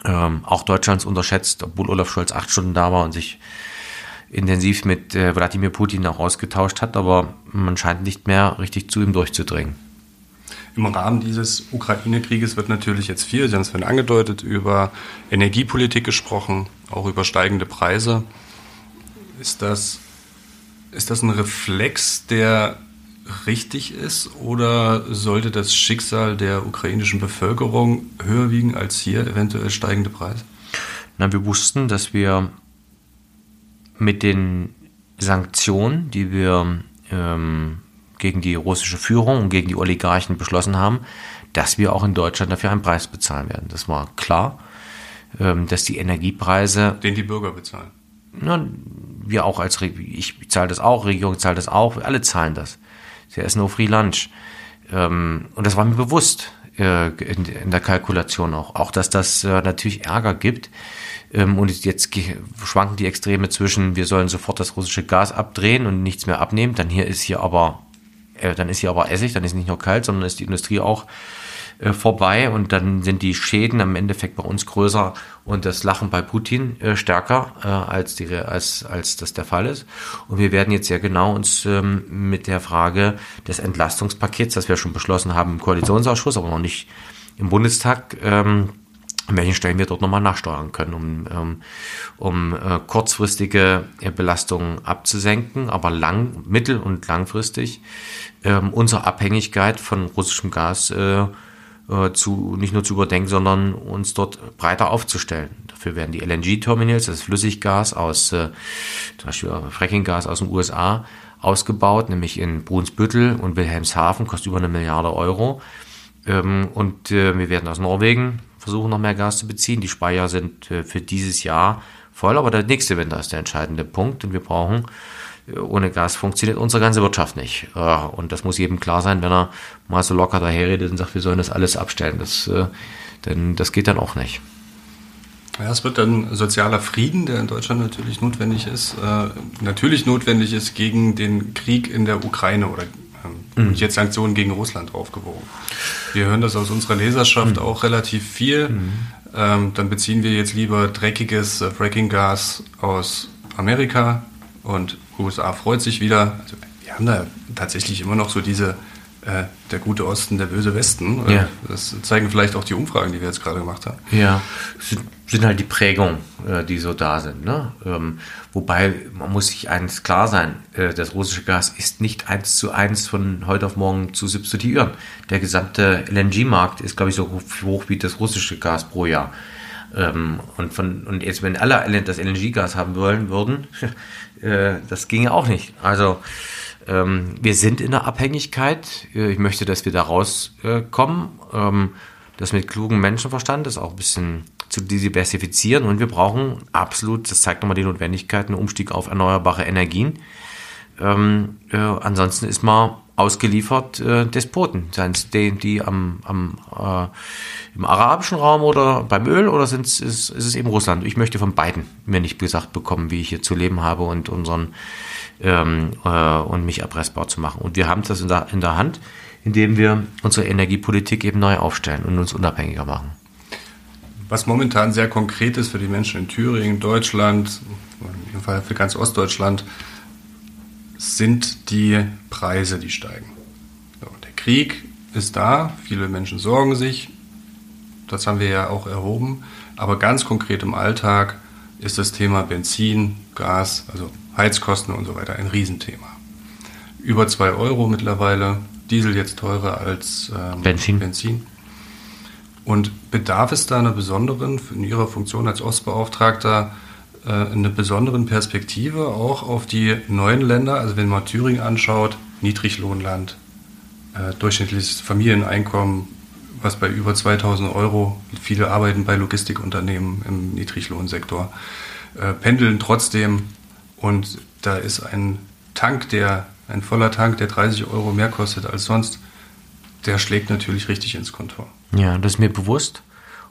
Ähm, auch Deutschlands unterschätzt, obwohl Olaf Scholz acht Stunden da war und sich intensiv mit äh, Wladimir Putin auch ausgetauscht hat, aber man scheint nicht mehr richtig zu ihm durchzudringen. Im Rahmen dieses Ukraine-Krieges wird natürlich jetzt viel, Sie haben es vorhin angedeutet, über Energiepolitik gesprochen, auch über steigende Preise. Ist das, ist das ein Reflex, der richtig ist oder sollte das Schicksal der ukrainischen Bevölkerung höher wiegen als hier eventuell steigende Preise? Na, wir wussten, dass wir mit den Sanktionen, die wir ähm, gegen die russische Führung und gegen die Oligarchen beschlossen haben, dass wir auch in Deutschland dafür einen Preis bezahlen werden. Das war klar, ähm, dass die Energiepreise. Den die Bürger bezahlen. Na, wir auch als, ich zahle das auch, Regierung zahlt das auch, alle zahlen das. Sie essen nur Free Lunch. Ähm, und das war mir bewusst äh, in der Kalkulation auch. Auch, dass das äh, natürlich Ärger gibt. Ähm, und jetzt schwanken die Extreme zwischen, wir sollen sofort das russische Gas abdrehen und nichts mehr abnehmen. Dann hier ist hier aber Äh, dann ist hier aber Essig, dann ist nicht nur kalt, sondern ist die Industrie auch äh, vorbei und dann sind die Schäden im Endeffekt bei uns größer und das Lachen bei Putin äh, stärker äh, als, die, als, als das der Fall ist. Und wir werden jetzt sehr genau uns ähm, mit der Frage des Entlastungspakets, das wir schon beschlossen haben im Koalitionsausschuss, aber noch nicht im Bundestag, ähm, an welchen Stellen wir dort nochmal nachsteuern können, um, um, um äh, kurzfristige Belastungen abzusenken, aber lang, mittel- und langfristig ähm, unsere Abhängigkeit von russischem Gas äh, äh, zu, nicht nur zu überdenken, sondern uns dort breiter aufzustellen. Dafür werden die LNG-Terminals, das Flüssiggas aus, äh, zum Beispiel Frackinggas aus den USA, ausgebaut, nämlich in Brunsbüttel und Wilhelmshaven, kostet über eine Milliarde Euro. Ähm, und äh, wir werden aus Norwegen versuchen, noch mehr Gas zu beziehen. Die Speicher sind äh, für dieses Jahr voll, aber der nächste Winter ist der entscheidende Punkt und wir brauchen ohne Gas funktioniert unsere ganze Wirtschaft nicht. Und das muss jedem klar sein, wenn er mal so locker daherredet und sagt, wir sollen das alles abstellen. Das, äh, denn das geht dann auch nicht. Ja, es wird dann sozialer Frieden, der in Deutschland natürlich notwendig ist, äh, natürlich notwendig ist gegen den Krieg in der Ukraine oder ähm, mhm. jetzt Sanktionen gegen Russland draufgewogen. Wir hören das aus unserer Leserschaft mhm. auch relativ viel. Mhm. Ähm, dann beziehen wir jetzt lieber dreckiges äh, Fracking-Gas aus Amerika und USA freut sich wieder. Also wir haben da tatsächlich immer noch so diese, äh, der gute Osten, der böse Westen. Ja. Das zeigen vielleicht auch die Umfragen, die wir jetzt gerade gemacht haben. Ja, sind, sind halt die Prägungen, äh, die so da sind. Ne? Ähm, wobei, man muss sich eins klar sein, äh, das russische Gas ist nicht eins zu eins von heute auf morgen zu substituieren. Der gesamte LNG-Markt ist, glaube ich, so hoch wie das russische Gas pro Jahr. Ähm, und, von, und jetzt, wenn alle das LNG-Gas haben wollen würden, äh, das ginge auch nicht. Also ähm, wir sind in der Abhängigkeit. Äh, ich möchte, dass wir da rauskommen. Ähm, das mit klugem Menschenverstand, das auch ein bisschen zu diversifizieren. Und wir brauchen absolut, das zeigt nochmal die Notwendigkeit, einen Umstieg auf erneuerbare Energien. Ähm, äh, ansonsten ist man ausgeliefert äh, Despoten, seien es die, die am, am äh, im arabischen Raum oder beim Öl oder sind ist, ist es eben Russland? Ich möchte von beiden mir nicht gesagt bekommen, wie ich hier zu leben habe und unseren ähm, äh, und mich erpressbar zu machen. Und wir haben das in der, in der Hand, indem wir unsere Energiepolitik eben neu aufstellen und uns unabhängiger machen. Was momentan sehr konkret ist für die Menschen in Thüringen, Deutschland, jedem Fall für ganz Ostdeutschland, sind die Preise, die steigen. So, der Krieg ist da, viele Menschen sorgen sich, das haben wir ja auch erhoben, aber ganz konkret im Alltag ist das Thema Benzin, Gas, also Heizkosten und so weiter ein Riesenthema. Über 2 Euro mittlerweile, Diesel jetzt teurer als ähm, Benzin. Benzin. Und bedarf es da einer besonderen, in Ihrer Funktion als Ostbeauftragter, äh, eine besonderen Perspektive auch auf die neuen Länder. Also wenn man Thüringen anschaut, Niedriglohnland, äh, durchschnittliches Familieneinkommen, was bei über 2000 Euro, viele arbeiten bei Logistikunternehmen im Niedriglohnsektor, äh, pendeln trotzdem und da ist ein Tank, der, ein voller Tank, der 30 Euro mehr kostet als sonst, der schlägt natürlich richtig ins Kontor. Ja, das ist mir bewusst.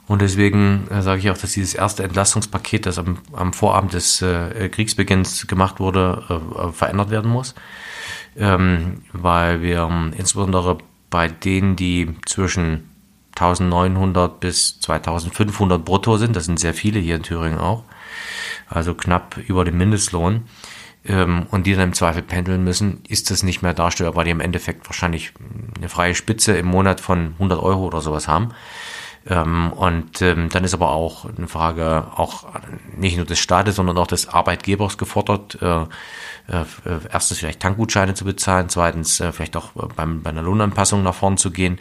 Und deswegen äh, sage ich auch, dass dieses erste Entlastungspaket, das am, am Vorabend des äh, Kriegsbeginns gemacht wurde, äh, verändert werden muss. Ähm, weil wir ähm, insbesondere bei denen, die zwischen 1900 bis 2500 brutto sind, das sind sehr viele hier in Thüringen auch, also knapp über dem Mindestlohn, ähm, und die dann im Zweifel pendeln müssen, ist das nicht mehr darstellbar, weil die im Endeffekt wahrscheinlich eine freie Spitze im Monat von 100 Euro oder sowas haben. Ähm, und ähm, dann ist aber auch eine Frage auch nicht nur des Staates, sondern auch des Arbeitgebers gefordert, äh, äh, erstens vielleicht Tankgutscheine zu bezahlen, zweitens äh, vielleicht auch beim, bei einer Lohnanpassung nach vorn zu gehen.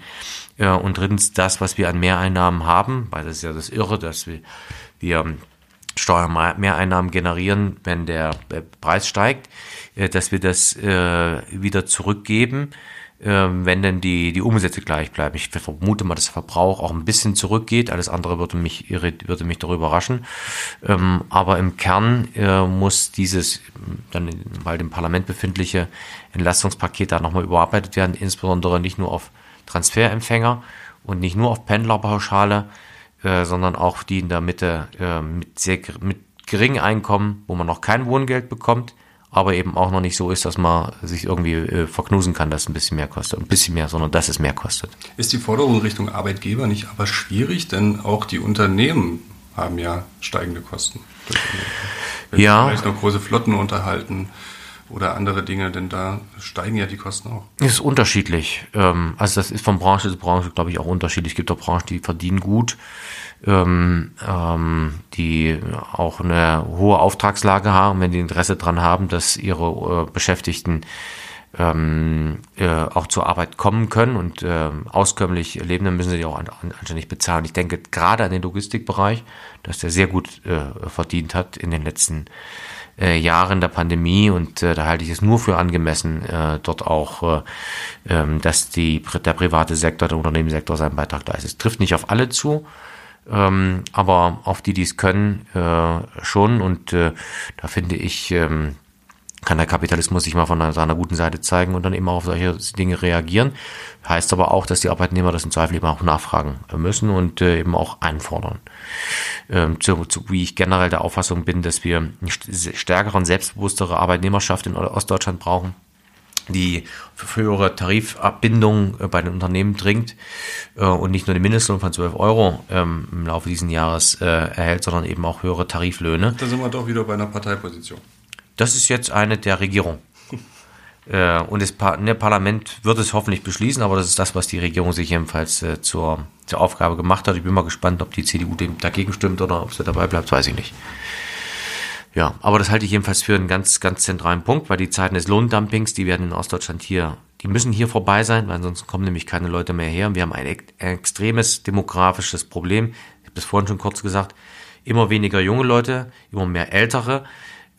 Und drittens das, was wir an Mehreinnahmen haben, weil das ist ja das Irre, dass wir, wir Steuermehreinnahmen generieren, wenn der Preis steigt, dass wir das wieder zurückgeben. ähm, wenn denn die, die Umsätze gleich bleiben. Ich vermute mal, dass der Verbrauch auch ein bisschen zurückgeht. Alles andere würde mich, würde mich darüber überraschen. Ähm, aber im Kern äh, muss dieses dann weil im Parlament befindliche Entlastungspaket da nochmal überarbeitet werden, insbesondere nicht nur auf Transferempfänger und nicht nur auf Pendlerpauschale, äh, sondern auch die in der Mitte äh, mit sehr mit geringem Einkommen, wo man noch kein Wohngeld bekommt, aber eben auch noch nicht so ist, dass man sich irgendwie äh, verknusen kann, dass es ein bisschen mehr kostet. Ein bisschen mehr, sondern dass es mehr kostet. Ist die Forderung Richtung Arbeitgeber nicht aber schwierig, denn auch die Unternehmen haben ja steigende Kosten. Wenn ja. vielleicht noch große Flotten unterhalten oder andere Dinge, denn da steigen ja die Kosten auch. Ist unterschiedlich. Ähm, also das ist von Branche zu Branche, glaube ich, auch unterschiedlich. Es gibt auch Branchen, die verdienen gut, ähm, ähm, die auch eine hohe Auftragslage haben, wenn die Interesse daran haben, dass ihre äh, Beschäftigten ähm, äh, auch zur Arbeit kommen können und äh, auskömmlich leben, dann müssen sie die auch an, anständig bezahlen. Ich denke gerade an den Logistikbereich, dass der sehr gut äh, verdient hat in den letzten äh, Jahren der Pandemie und äh, da halte ich es nur für angemessen, äh, dort auch, äh, äh, dass die, der private Sektor, der Unternehmenssektor seinen Beitrag leistet. Es trifft nicht auf alle zu, ähm, aber auf die, die es können, äh, schon und äh, da finde ich, ähm, kann der Kapitalismus sich mal von seiner guten Seite zeigen und dann eben auch auf solche Dinge reagieren. Heißt aber auch, dass die Arbeitnehmer das im Zweifel eben auch nachfragen müssen und äh, eben auch einfordern. Ähm, zu, zu, wie ich generell der Auffassung bin, dass wir eine stärkere und selbstbewusstere Arbeitnehmerschaft in Ostdeutschland brauchen die höhere Tarifabbindung äh, bei den Unternehmen dringt äh, und nicht nur den Mindestlohn von 12 Euro ähm, im Laufe dieses Jahres äh, erhält, sondern eben auch höhere Tariflöhne. Da sind wir doch wieder bei einer Parteiposition. Das ist jetzt eine der Regierung. <laughs> und das ne, Parlament wird es hoffentlich beschließen, aber das ist das, was die Regierung sich jedenfalls zur, zur Aufgabe gemacht hat. Ich bin mal gespannt, ob die CDU dem dagegen stimmt oder ob sie dabei bleibt, weiß ich nicht. Ja, aber das halte ich jedenfalls für einen ganz, ganz zentralen Punkt, weil die Zeiten des Lohndumpings, die werden in Ostdeutschland hier, die müssen hier vorbei sein, weil sonst kommen nämlich keine Leute mehr her. Wir haben ein, ein extremes demografisches Problem. Ich habe das vorhin schon kurz gesagt. Immer weniger junge Leute, immer mehr ältere.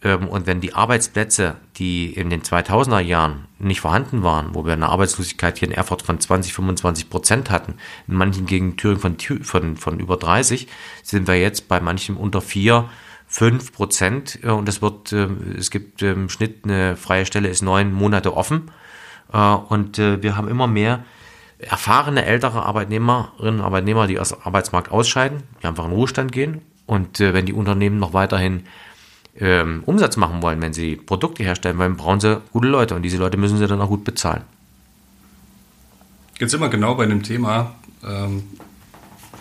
Ähm, und wenn die Arbeitsplätze, die in den 2000er Jahren nicht vorhanden waren, wo wir eine Arbeitslosigkeit hier in Erfurt von 20, 25 Prozent hatten, in manchen Gegenden Thüringen von, von, von über 30, sind wir jetzt bei manchen unter 4, 5 Prozent. Und es wird, äh, es gibt im Schnitt eine freie Stelle, ist neun Monate offen. Äh, und äh, wir haben immer mehr erfahrene ältere Arbeitnehmerinnen und Arbeitnehmer, die aus dem Arbeitsmarkt ausscheiden, die einfach in Ruhestand gehen. Und wenn die Unternehmen noch weiterhin ähm, Umsatz machen wollen, wenn sie Produkte herstellen wollen, brauchen sie gute Leute und diese Leute müssen sie dann auch gut bezahlen. Jetzt sind wir genau bei dem Thema, ähm,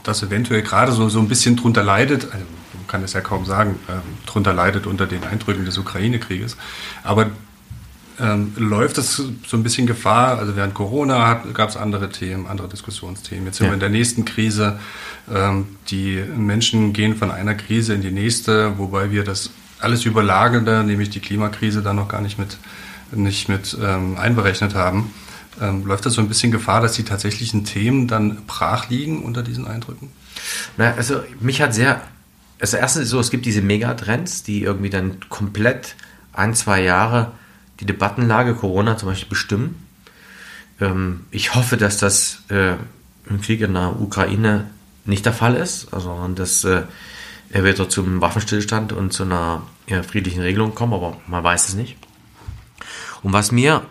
das eventuell gerade so, so ein bisschen drunter leidet, also kann es ja kaum sagen, ähm, drunter leidet unter den Eindrücken des Ukraine-Krieges. Aber ähm, läuft es so ein bisschen Gefahr? Also während Corona gab es andere Themen, andere Diskussionsthemen. Jetzt sind ja. wir in der nächsten Krise. Ähm, die Menschen gehen von einer Krise in die nächste, wobei wir das alles Überlagende, nämlich die Klimakrise, da noch gar nicht mit, nicht mit ähm, einberechnet haben. Ähm, läuft das so ein bisschen Gefahr, dass die tatsächlichen Themen dann brach liegen unter diesen Eindrücken? Na, also mich hat sehr, also erstens ist so, es gibt diese Megatrends, die irgendwie dann komplett ein, zwei Jahre die Debattenlage Corona zum Beispiel bestimmen. Ähm, ich hoffe, dass das äh, im Krieg in der Ukraine nicht der Fall ist, also dass äh, er wird zum Waffenstillstand und zu einer ja, friedlichen Regelung kommen, aber man weiß es nicht. Und was mir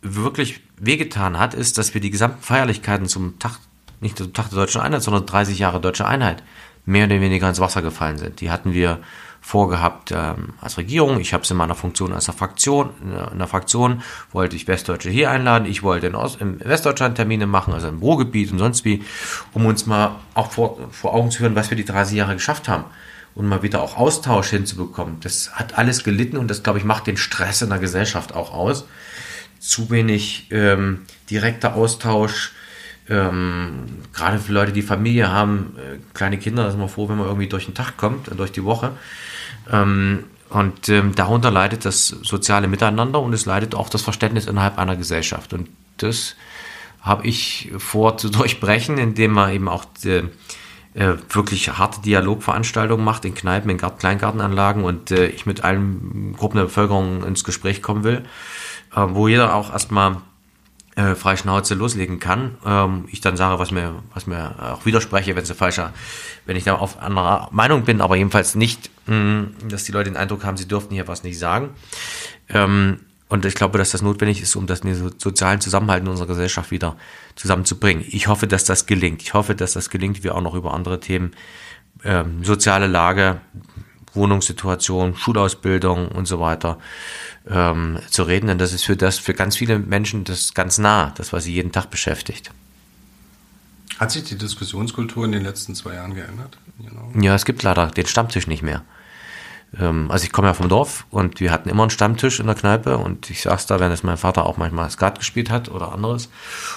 wirklich wehgetan hat, ist, dass wir die gesamten Feierlichkeiten zum Tag, nicht zum Tag der deutschen Einheit, sondern 30 Jahre deutsche Einheit, mehr oder weniger ins Wasser gefallen sind. Die hatten wir vorgehabt ähm, als Regierung. Ich habe es in meiner Funktion als Fraktion, in der Fraktion wollte ich Westdeutsche hier einladen. Ich wollte in, Ost, in Westdeutschland Termine machen, also im Ruhrgebiet und sonst wie, um uns mal auch vor, vor Augen zu führen, was wir die 30 Jahre geschafft haben und mal wieder auch Austausch hinzubekommen. Das hat alles gelitten und das, glaube ich, macht den Stress in der Gesellschaft auch aus. Zu wenig ähm, direkter Austausch, ähm, gerade für Leute, die Familie haben, äh, kleine Kinder, da sind wir froh, wenn man irgendwie durch den Tag kommt, durch die Woche. Ähm, und ähm, darunter leidet das soziale Miteinander und es leidet auch das Verständnis innerhalb einer Gesellschaft. Und das habe ich vor zu <laughs> durchbrechen, indem man eben auch äh, äh, wirklich harte Dialogveranstaltungen macht in Kneipen, in Gart Kleingartenanlagen und äh, ich mit allen Gruppen der Bevölkerung ins Gespräch kommen will, äh, wo jeder auch erstmal äh, frei Schnauze loslegen kann. Ähm, ich dann sage, was mir, was mir auch widerspreche, wenn es falscher, wenn ich da auf anderer Meinung bin, aber jedenfalls nicht, mh, hm, dass die Leute den Eindruck haben, sie dürften hier was nicht sagen. Ähm, und ich glaube, dass das notwendig ist, um das sozialen Zusammenhalt in unserer Gesellschaft wieder zusammenzubringen. Ich hoffe, dass das gelingt. Ich hoffe, dass das gelingt, wir auch noch über andere Themen, ähm, soziale Lage, Wohnungssituation, Schulausbildung und so weiter ähm, zu reden, denn das ist für das für ganz viele Menschen das ganz nah, das was sie jeden Tag beschäftigt. Hat sich die Diskussionskultur in den letzten zwei Jahren geändert? Genau. Ja, es gibt leider den Stammtisch nicht mehr. Ähm, also ich komme ja vom Dorf und wir hatten immer einen Stammtisch in der Kneipe und ich saß da, wenn es mein Vater auch manchmal Skat gespielt hat oder anderes.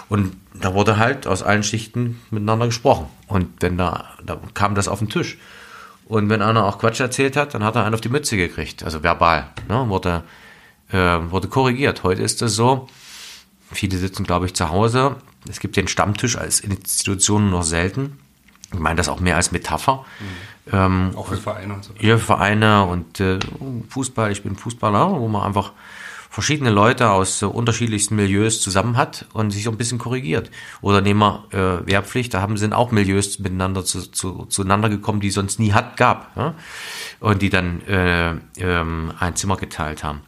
Und da wurde halt aus allen Schichten miteinander gesprochen. Und wenn da, da kam das auf den Tisch. Und wenn einer auch Quatsch erzählt hat, dann hat er einen auf die Mütze gekriegt, also verbal, ne, wurde, äh, wurde korrigiert. Heute ist es so, viele sitzen, glaube ich, zu Hause. Es gibt den Stammtisch als Institution nur selten. Ich meine das auch mehr als Metapher. Mhm. Ähm, auch für Vereine und so. Ja, Vereine und äh, Fußball. Ich bin Fußballer, wo man einfach verschiedene Leute aus unterschiedlichsten Milieus zusammen hat und sich so ein bisschen korrigiert. Oder nehmen wir äh, Wehrpflicht, da haben sind auch Milieus miteinander zu, zu, zueinander gekommen, die sonst nie hat, gab. Ja? Und die dann äh, ähm, ein Zimmer geteilt haben.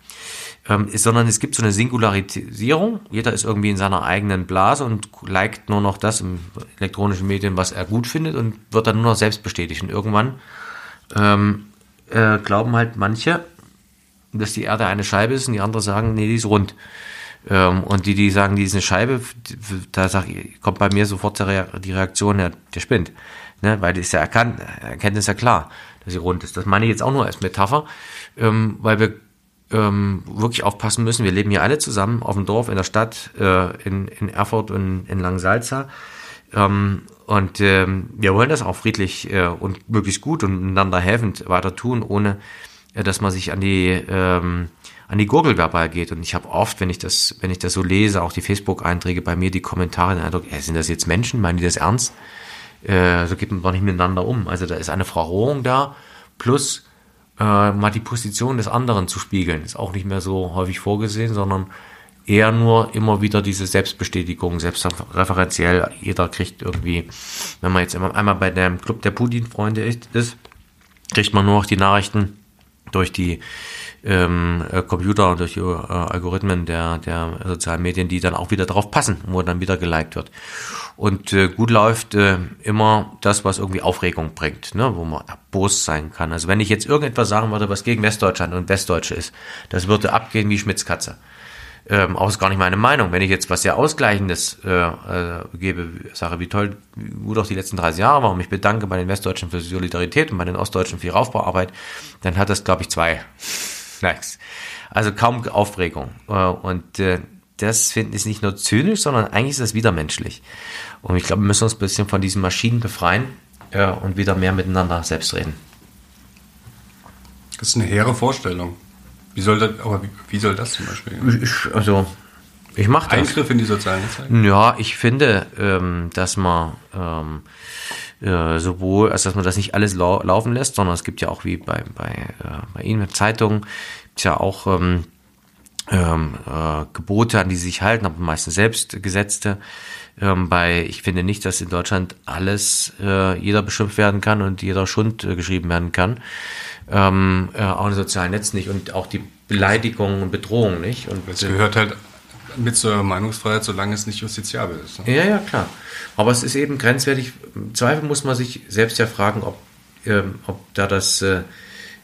Ähm, ist, sondern es gibt so eine Singularisierung. Jeder ist irgendwie in seiner eigenen Blase und liked nur noch das im elektronischen Medien, was er gut findet und wird dann nur noch selbst bestätigt. Und irgendwann ähm, äh, glauben halt manche, dass die Erde eine Scheibe ist und die anderen sagen, nee, die ist rund. Ähm, und die, die sagen, die ist eine Scheibe, da sag, kommt bei mir sofort die Reaktion, ja, der spinnt. Ne? Weil die ist ja erkannt, Erkenntnis ja klar, dass sie rund ist. Das meine ich jetzt auch nur als Metapher, ähm, weil wir ähm, wirklich aufpassen müssen. Wir leben hier alle zusammen auf dem Dorf, in der Stadt, äh, in, in Erfurt und in Langsalza. Ähm, und ähm, wir wollen das auch friedlich äh, und möglichst gut und einander helfend weiter tun, ohne dass man sich an die ähm, an die Gurgel verbal geht. Und ich habe oft, wenn ich das, wenn ich das so lese, auch die Facebook-Einträge bei mir, die Kommentare, den Eindruck, äh, sind das jetzt Menschen? Meinen die das ernst? Äh, so geht man doch nicht miteinander um. Also da ist eine Verrohung da, plus äh, mal die Position des anderen zu spiegeln. Ist auch nicht mehr so häufig vorgesehen, sondern eher nur immer wieder diese Selbstbestätigung, selbstreferenziell. Jeder kriegt irgendwie, wenn man jetzt einmal bei dem Club der Putin-Freunde ist, kriegt man nur noch die Nachrichten, durch die ähm, äh, Computer und durch die äh, Algorithmen der, der sozialen Medien, die dann auch wieder darauf passen, wo dann wieder geliked wird. Und äh, gut läuft äh, immer das, was irgendwie Aufregung bringt, ne, wo man erbost sein kann. Also wenn ich jetzt irgendetwas sagen würde, was gegen Westdeutschland und Westdeutsche ist, das würde abgehen wie Schmitzkatze ähm, auch ist gar nicht meine Meinung. Wenn ich jetzt was sehr Ausgleichendes äh, äh, gebe, sage, wie toll, wie gut auch die letzten 30 Jahre waren, mich bedanke bei den Westdeutschen für Solidarität und bei den Ostdeutschen für ihre Aufbauarbeit, dann hat das, glaube ich, zwei <laughs> Likes. Also kaum Aufregung. Äh, und äh, das finde ich nicht nur zynisch, sondern eigentlich ist das widermenschlich. Und ich glaube, wir müssen uns ein bisschen von diesen Maschinen befreien äh, und wieder mehr miteinander selbst reden. Das ist eine hehre Vorstellung. Wie soll das, aber wie, wie soll das zum Beispiel? Ich, also, ich mache das. Eingriff in die sozialen Netzwerke? Ja, ich finde, ähm, dass man ähm, äh, sowohl, also dass man das nicht alles lau laufen lässt, sondern es gibt ja auch wie bei, bei, äh, bei Ihnen Zeitungen, gibt ja auch ähm, ähm, äh, Gebote, an die sie sich halten, aber meistens selbst gesetzte. Ähm, bei, ich finde nicht, dass in Deutschland alles äh, jeder beschimpft werden kann und jeder Schund äh, geschrieben werden kann ähm, äh, auch in sozialen Netzen nicht und auch die Beleidigung und Bedrohung nicht. Und es gehört halt mit zur Meinungsfreiheit, solange es nicht justiziabel ist. Ne? Ja, ja, klar. Aber es ist eben grenzwertig. Im Zweifel muss man sich selbst ja fragen, ob, ähm, ob da das, äh,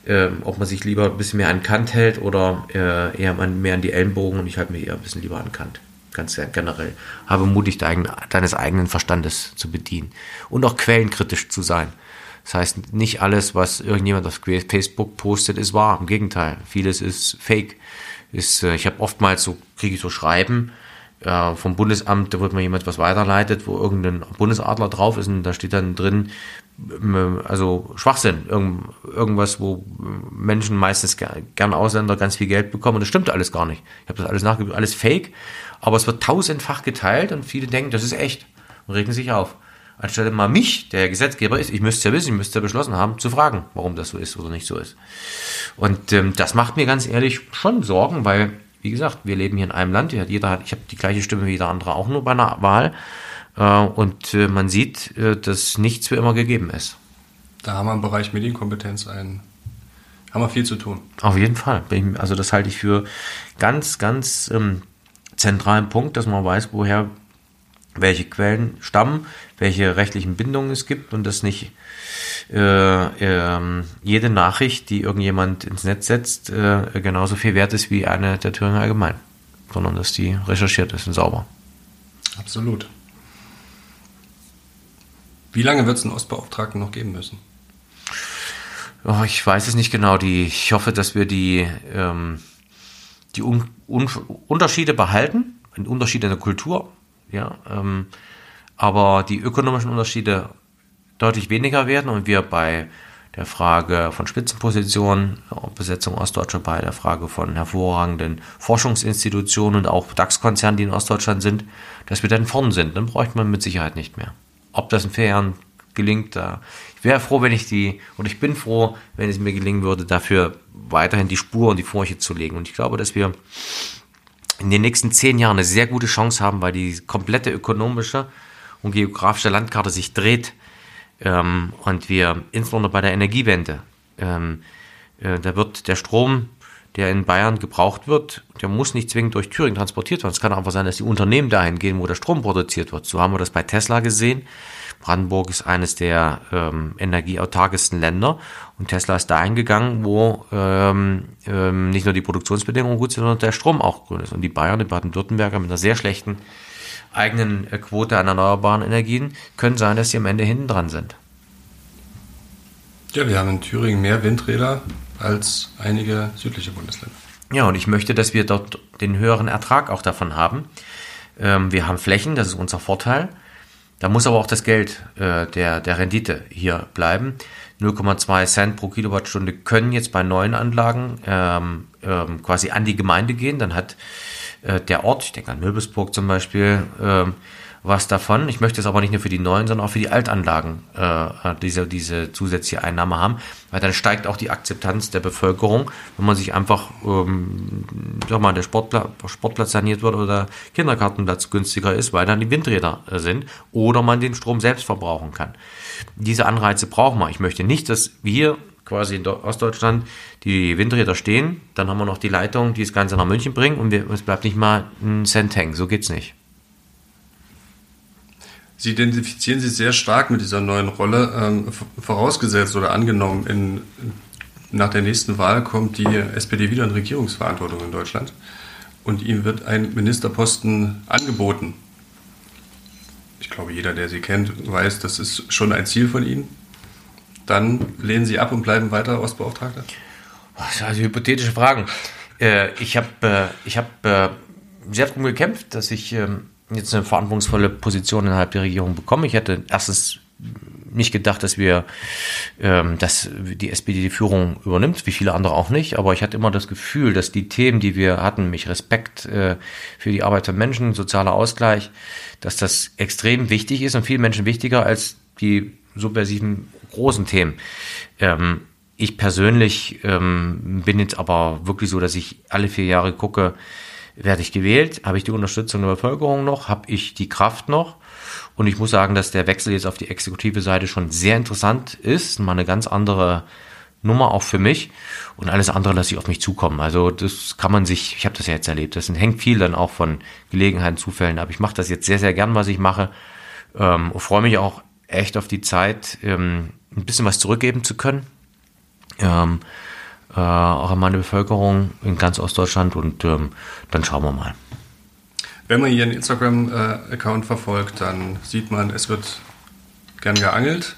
äh, ob man sich lieber ein bisschen mehr an Kant hält oder äh, eher mehr an die Ellenbogen und ich halte mich eher ein bisschen lieber an Kant. Ganz generell. Habe mutig dein, deines eigenen Verstandes zu bedienen und auch quellenkritisch zu sein. Das heißt, nicht alles, was irgendjemand auf Facebook postet, ist wahr. Im Gegenteil, vieles ist Fake. Ist, äh, ich habe oftmals so, kriege ich so Schreiben äh, vom Bundesamt, da wird mir jemand was weiterleitet, wo irgendein Bundesadler drauf ist und da steht dann drin, also Schwachsinn, irgend, irgendwas, wo Menschen meistens gern Ausländer ganz viel Geld bekommen und das stimmt alles gar nicht. Ich habe das alles nachgeguckt, alles Fake, aber es wird tausendfach geteilt und viele denken, das ist echt und regen sich auf anstelle mal mich, der Gesetzgeber ist, ich müsste ja wissen, ich müsste ja beschlossen haben, zu fragen, warum das so ist oder nicht so ist. Und ähm, das macht mir ganz ehrlich schon Sorgen, weil, wie gesagt, wir leben hier in einem Land, jeder hat, ich habe die gleiche Stimme wie jeder andere auch nur bei einer Wahl. Äh, und äh, man sieht, äh, dass nichts für immer gegeben ist. Da haben wir im Bereich Medienkompetenz einen, haben wir viel zu tun. Auf jeden Fall. Also das halte ich für ganz, ganz ähm, zentralen Punkt, dass man weiß, woher welche Quellen stammen, welche rechtlichen Bindungen es gibt und dass nicht äh, äh, jede Nachricht, die irgendjemand ins Netz setzt, äh, genauso viel wert ist wie eine der Thüringer Allgemein, sondern dass die recherchiert ist und sauber. Absolut. Wie lange wird es einen Ostbeauftragten noch geben müssen? Oh, ich weiß es nicht genau. Die, ich hoffe, dass wir die, ähm, die Un Un Unterschiede behalten, Unterschiede in der Kultur, ja, ähm, aber die ökonomischen Unterschiede deutlich weniger werden und wir bei der Frage von Spitzenpositionen, Besetzung Ostdeutscher, bei der Frage von hervorragenden Forschungsinstitutionen und auch DAX-Konzernen, die in Ostdeutschland sind, dass wir dann vorn sind. Dann bräuchte man mit Sicherheit nicht mehr. Ob das in vier Jahren gelingt, da ich wäre froh, wenn ich die, und ich bin froh, wenn es mir gelingen würde, dafür weiterhin die Spur und die Furche zu legen. Und ich glaube, dass wir in den nächsten zehn Jahren eine sehr gute Chance haben, weil die komplette ökonomische und geografische Landkarte sich dreht ähm, und wir insbesondere bei der Energiewende, ähm, äh, da wird der Strom, der in Bayern gebraucht wird, der muss nicht zwingend durch Thüringen transportiert werden. Es kann einfach sein, dass die Unternehmen dahin gehen, wo der Strom produziert wird. So haben wir das bei Tesla gesehen. Brandenburg ist eines der ähm, energieautarkesten Länder und Tesla ist dahin gegangen, wo ähm, ähm, nicht nur die Produktionsbedingungen gut sind, sondern der Strom auch grün ist. Und die Bayern, die Baden-Württemberger mit einer sehr schlechten eigenen äh, Quote an erneuerbaren Energien, können sein, dass sie am Ende hinten dran sind. Ja, wir haben in Thüringen mehr Windräder als einige südliche Bundesländer. Ja, und ich möchte, dass wir dort den höheren Ertrag auch davon haben. Ähm, wir haben Flächen, das ist unser Vorteil. Da muss aber auch das Geld äh, der, der Rendite hier bleiben. 0,2 Cent pro Kilowattstunde können jetzt bei neuen Anlagen ähm, ähm, quasi an die Gemeinde gehen. Dann hat äh, der Ort, ich denke an Möbelsburg zum Beispiel, ähm, was davon. Ich möchte es aber nicht nur für die neuen, sondern auch für die Altanlagen äh, diese, diese zusätzliche Einnahme haben, weil dann steigt auch die Akzeptanz der Bevölkerung, wenn man sich einfach, ähm, sag mal, der Sportpla Sportplatz saniert wird oder Kindergartenplatz günstiger ist, weil dann die Windräder äh, sind oder man den Strom selbst verbrauchen kann. Diese Anreize brauchen wir. Ich möchte nicht, dass wir quasi in Ostdeutschland die Windräder stehen, dann haben wir noch die Leitung, die das Ganze nach München bringen und wir, es bleibt nicht mal ein Cent hängen. So geht's nicht. Sie identifizieren sich sehr stark mit dieser neuen Rolle. Ähm, vorausgesetzt oder angenommen, in, nach der nächsten Wahl kommt die SPD wieder in Regierungsverantwortung in Deutschland und ihm wird ein Ministerposten angeboten. Ich glaube, jeder, der Sie kennt, weiß, das ist schon ein Ziel von Ihnen. Dann lehnen Sie ab und bleiben weiter Ostbeauftragter? Das sind also hypothetische Fragen. Äh, ich habe äh, ich hab, äh, sehr darum gekämpft, dass ich ähm, jetzt eine verantwortungsvolle Position innerhalb der Regierung bekomme. Ich hätte erstens nicht gedacht, dass wir, ähm, dass die SPD die Führung übernimmt, wie viele andere auch nicht. Aber ich hatte immer das Gefühl, dass die Themen, die wir hatten, nämlich Respekt äh, für die Arbeit von Menschen, sozialer Ausgleich, dass das extrem wichtig ist und vielen Menschen wichtiger als die subversiven großen Themen. Ähm, ich persönlich ähm, bin jetzt aber wirklich so, dass ich alle vier Jahre gucke, werde ich gewählt, habe ich die Unterstützung der Bevölkerung noch, habe ich die Kraft noch. Und ich muss sagen, dass der Wechsel jetzt auf die exekutive Seite schon sehr interessant ist, mal eine ganz andere Nummer auch für mich. Und alles andere lasse ich auf mich zukommen. Also das kann man sich, ich habe das ja jetzt erlebt, das hängt viel dann auch von Gelegenheiten, Zufällen ab. Ich mache das jetzt sehr, sehr gern, was ich mache. Ähm, freue mich auch echt auf die Zeit, ähm, ein bisschen was zurückgeben zu können. Ähm, äh, auch an meine Bevölkerung in ganz Ostdeutschland und ähm, dann schauen wir mal. Wenn man Ihren Instagram-Account verfolgt, dann sieht man, es wird gern geangelt,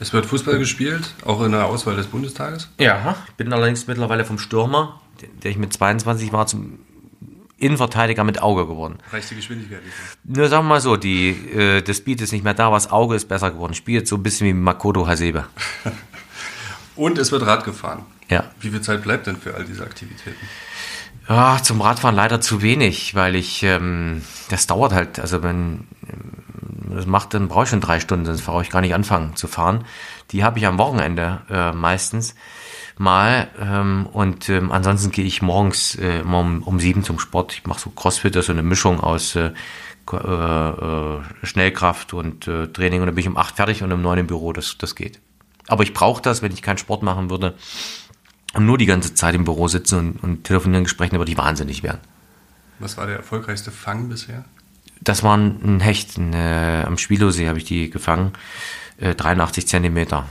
es wird Fußball gespielt, auch in der Auswahl des Bundestages. Ja, ich bin allerdings mittlerweile vom Stürmer, der ich mit 22 war, zum Innenverteidiger mit Auge geworden. Reicht die Geschwindigkeit nicht Nur sagen wir mal so, die, äh, das Speed ist nicht mehr da, was Auge ist besser geworden. Spielt so ein bisschen wie Makoto Hasebe. <laughs> Und es wird Rad gefahren. Ja. Wie viel Zeit bleibt denn für all diese Aktivitäten? Ja, zum Radfahren leider zu wenig, weil ich, ähm, das dauert halt, also wenn ähm, das macht, dann brauche ich schon drei Stunden, sonst brauche ich gar nicht anfangen zu fahren. Die habe ich am Wochenende äh, meistens mal ähm, und ähm, ansonsten gehe ich morgens äh, um, um sieben zum Sport. Ich mache so Crossfit, das ist so eine Mischung aus äh, äh, äh, Schnellkraft und äh, Training und dann bin ich um acht fertig und um neun im Büro, das, das geht. Aber ich brauche das, wenn ich keinen Sport machen würde und nur die ganze Zeit im Büro sitzen und, und telefonieren, Gespräche, über die wahnsinnig werden. Was war der erfolgreichste Fang bisher? Das war ein Hecht. Ein, äh, am Spilosee habe ich die gefangen. Äh, 83 Zentimeter.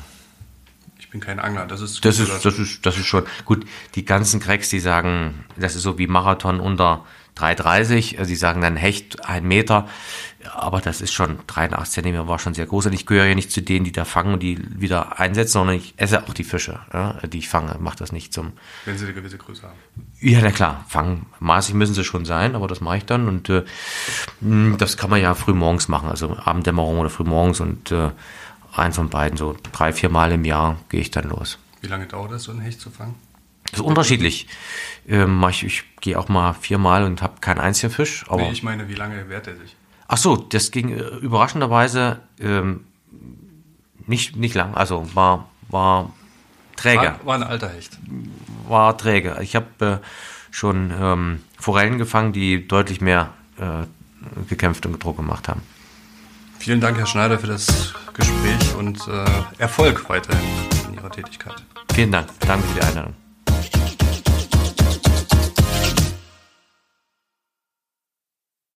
Ich bin kein Angler, das ist Das ist, das ist, das ist schon gut. Die ganzen Cracks, die sagen, das ist so wie Marathon unter 3,30. Also die sagen dann Hecht ein Meter. Aber das ist schon 83 Zentimeter, war schon sehr groß. Und ich gehöre ja nicht zu denen, die da fangen und die wieder einsetzen, sondern ich esse auch die Fische, ja, die ich fange. Mache das nicht zum. Wenn sie eine gewisse Größe haben. Ja, na klar, fangmaßig müssen sie schon sein, aber das mache ich dann. Und äh, mh, das kann man ja früh morgens machen, also Abenddämmerung oder früh morgens und äh, eins von beiden, so drei, vier Mal im Jahr gehe ich dann los. Wie lange dauert das, so einen Hecht zu fangen? Das ist unterschiedlich. Ähm, ich ich gehe auch mal viermal und habe keinen einzigen Fisch. Aber Nee, ich meine, wie lange wehrt er sich? Ach so, das ging äh, überraschenderweise ähm, nicht, nicht lang. Also war, war träge. War, war ein alter Hecht. War träge. Ich habe äh, schon ähm, Forellen gefangen, die deutlich mehr äh, gekämpft und Druck gemacht haben. Vielen Dank, Herr Schneider, für das Gespräch und äh, Erfolg weiterhin in Ihrer Tätigkeit. Vielen Dank. Danke für die Einladung.